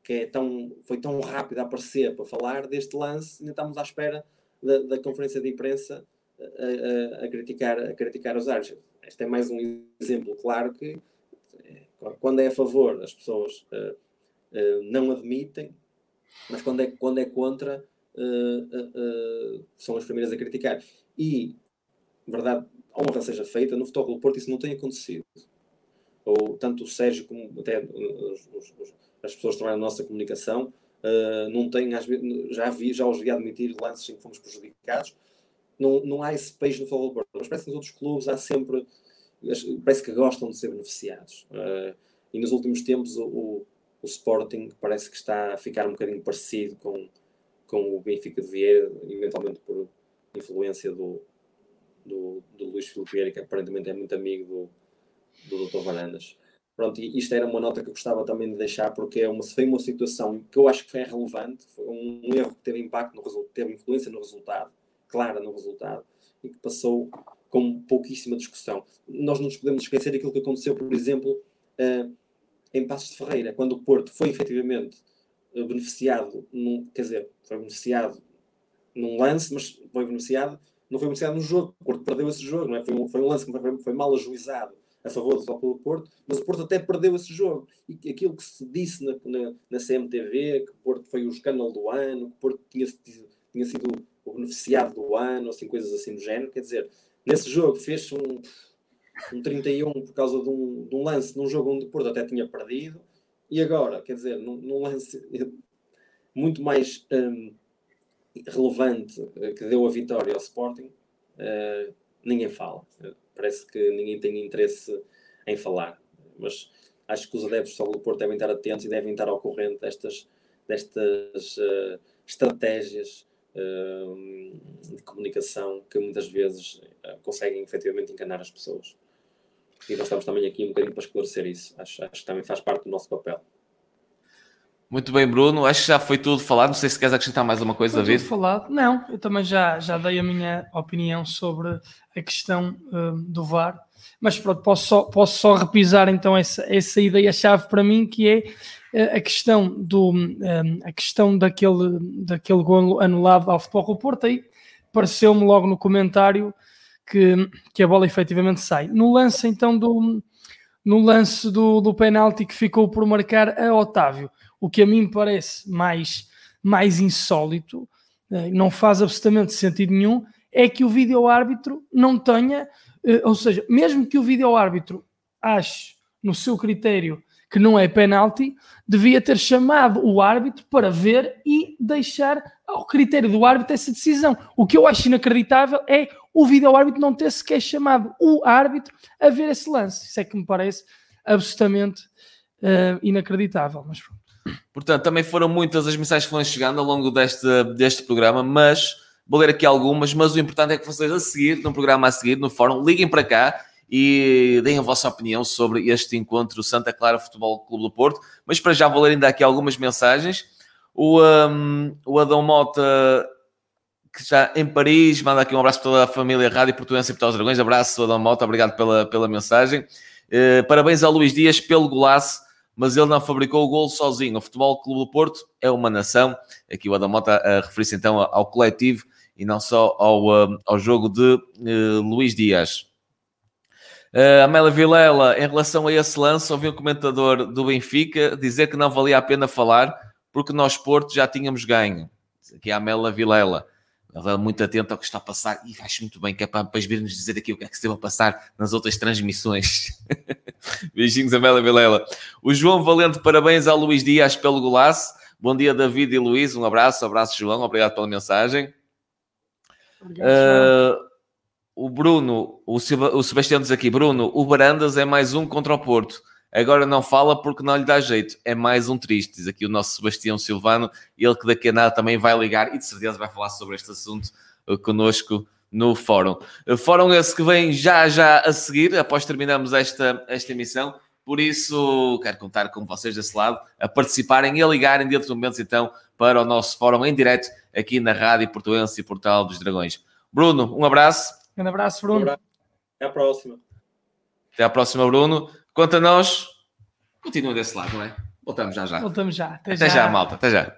que é tão, foi tão rápido a aparecer para falar deste lance, ainda estamos à espera da, da conferência de imprensa a, a, a, criticar, a criticar os árbitros. Este é mais um exemplo claro que eh, quando é a favor as pessoas uh, uh, não admitem, mas quando é, quando é contra uh, são as primeiras a criticar. E, verdade, honra seja feita, no Futebol do Porto isso não tem acontecido. Ou tanto o Sérgio como até os, os, as pessoas que trabalham na nossa comunicação, uh, não têm, já, vi, já os vi admitir lances em que fomos prejudicados, não, não há esse peixe no futebol mas parece que nos outros clubes há sempre, parece que gostam de ser beneficiados. Uh, E nos últimos tempos o, o, o Sporting parece que está a ficar um bocadinho parecido com, com o Benfica de Vieira, eventualmente por influência do, do, do Luís Filipe Vieira, que aparentemente é muito amigo do, do Dr. Varandas. Pronto, e isto era uma nota que eu gostava também de deixar, porque é uma, foi uma situação que eu acho que foi relevante, foi um, erro que teve impacto, no, teve influência no resultado, clara no resultado, e que passou com pouquíssima discussão. Nós não nos podemos esquecer daquilo que aconteceu, por exemplo, uh, em Passos de Ferreira, quando o Porto foi efetivamente uh, beneficiado, num, quer dizer, foi beneficiado num lance, mas foi beneficiado, não foi beneficiado no jogo, o Porto perdeu esse jogo, não é? foi, um, foi um lance que foi, foi mal ajuizado a favor do Porto, mas o Porto até perdeu esse jogo. E aquilo que se disse na, na, na CMTV, que o Porto foi o escândalo do ano, que o Porto tinha, tinha sido o beneficiado do ano, assim, coisas assim do género, quer dizer, nesse jogo fez um, um 31 por causa de um, de um lance num jogo onde o Porto até tinha perdido, e agora, quer dizer, num, num lance muito mais um, relevante eh, que deu a vitória ao Sporting, uh, ninguém fala parece que ninguém tem interesse em falar. Mas acho que os adeptos do Porto devem estar atentos e devem estar ao corrente destas, destas uh, estratégias uh, de comunicação que muitas vezes conseguem efetivamente enganar as pessoas. E nós estamos também aqui um bocadinho para esclarecer isso. Acho, acho que também faz parte do nosso papel. Muito bem, Bruno. Acho que já foi tudo falado. Não sei se queres acrescentar mais uma coisa, David. Tudo falado. Não, eu também já, já dei a minha opinião sobre a questão uh, do VAR. Mas pronto, posso só, posso só repisar então essa, essa ideia-chave para mim, que é uh, a questão, do, um, a questão daquele, daquele golo anulado ao Futebol do Porto. Aí pareceu-me logo no comentário que, que a bola efetivamente sai. No lance então do, no lance do, do penalti que ficou por marcar a Otávio o que a mim parece mais, mais insólito, eh, não faz absolutamente sentido nenhum, é que o vídeo-árbitro não tenha, eh, ou seja, mesmo que o vídeo-árbitro ache no seu critério que não é penalti, devia ter chamado o árbitro para ver e deixar ao critério do árbitro essa decisão. O que eu acho inacreditável é o vídeo-árbitro não ter sequer chamado o árbitro a ver esse lance. Isso é que me parece absolutamente uh, inacreditável. Mas pronto. Portanto, também foram muitas as mensagens que foram chegando ao longo deste, deste programa, mas vou ler aqui algumas. Mas o importante é que vocês, a seguir, no programa a seguir, no fórum, liguem para cá e deem a vossa opinião sobre este encontro Santa Clara Futebol Clube do Porto. Mas para já vou ler ainda aqui algumas mensagens. O, um, o Adão Mota, que já em Paris, manda aqui um abraço para toda a família Rádio Portuense e Portal Dragões. Abraço, Adão Mota, obrigado pela, pela mensagem. Uh, parabéns ao Luís Dias pelo golaço mas ele não fabricou o gol sozinho. O Futebol Clube do Porto é uma nação. Aqui o Adamota uh, refere-se então ao coletivo e não só ao, uh, ao jogo de uh, Luís Dias. Uh, Amélia Vilela, em relação a esse lance, ouvi um comentador do Benfica dizer que não valia a pena falar porque nós, Porto, já tínhamos ganho. Aqui é a Amélia Vilela. Ela é muito atenta ao que está a passar e acho muito bem que é para depois vir-nos dizer aqui o que é que se esteve a passar nas outras transmissões. Beijinhos, Amélia Vilela. O João Valente, parabéns ao Luís Dias pelo golaço. Bom dia, David e Luís. Um abraço, abraço, João. Obrigado pela mensagem. Obrigado, uh, o Bruno, o, o Sebastião diz aqui: Bruno, o Barandas é mais um contra o Porto. Agora não fala porque não lhe dá jeito. É mais um triste, diz aqui o nosso Sebastião Silvano, ele que daqui a nada também vai ligar e de certeza vai falar sobre este assunto uh, connosco no fórum. Uh, fórum esse que vem já já a seguir, após terminarmos esta, esta emissão. Por isso, quero contar com vocês desse lado a participarem e a ligarem dentro de momentos então para o nosso fórum em direto aqui na Rádio Portuense e Portal dos Dragões. Bruno, um abraço. Um abraço, Bruno. Um abraço. Até à próxima. Até à próxima, Bruno. Quanto a nós, continua desse lado, não é? Voltamos já já. Voltamos já. Até, Até já. já, malta. Até já.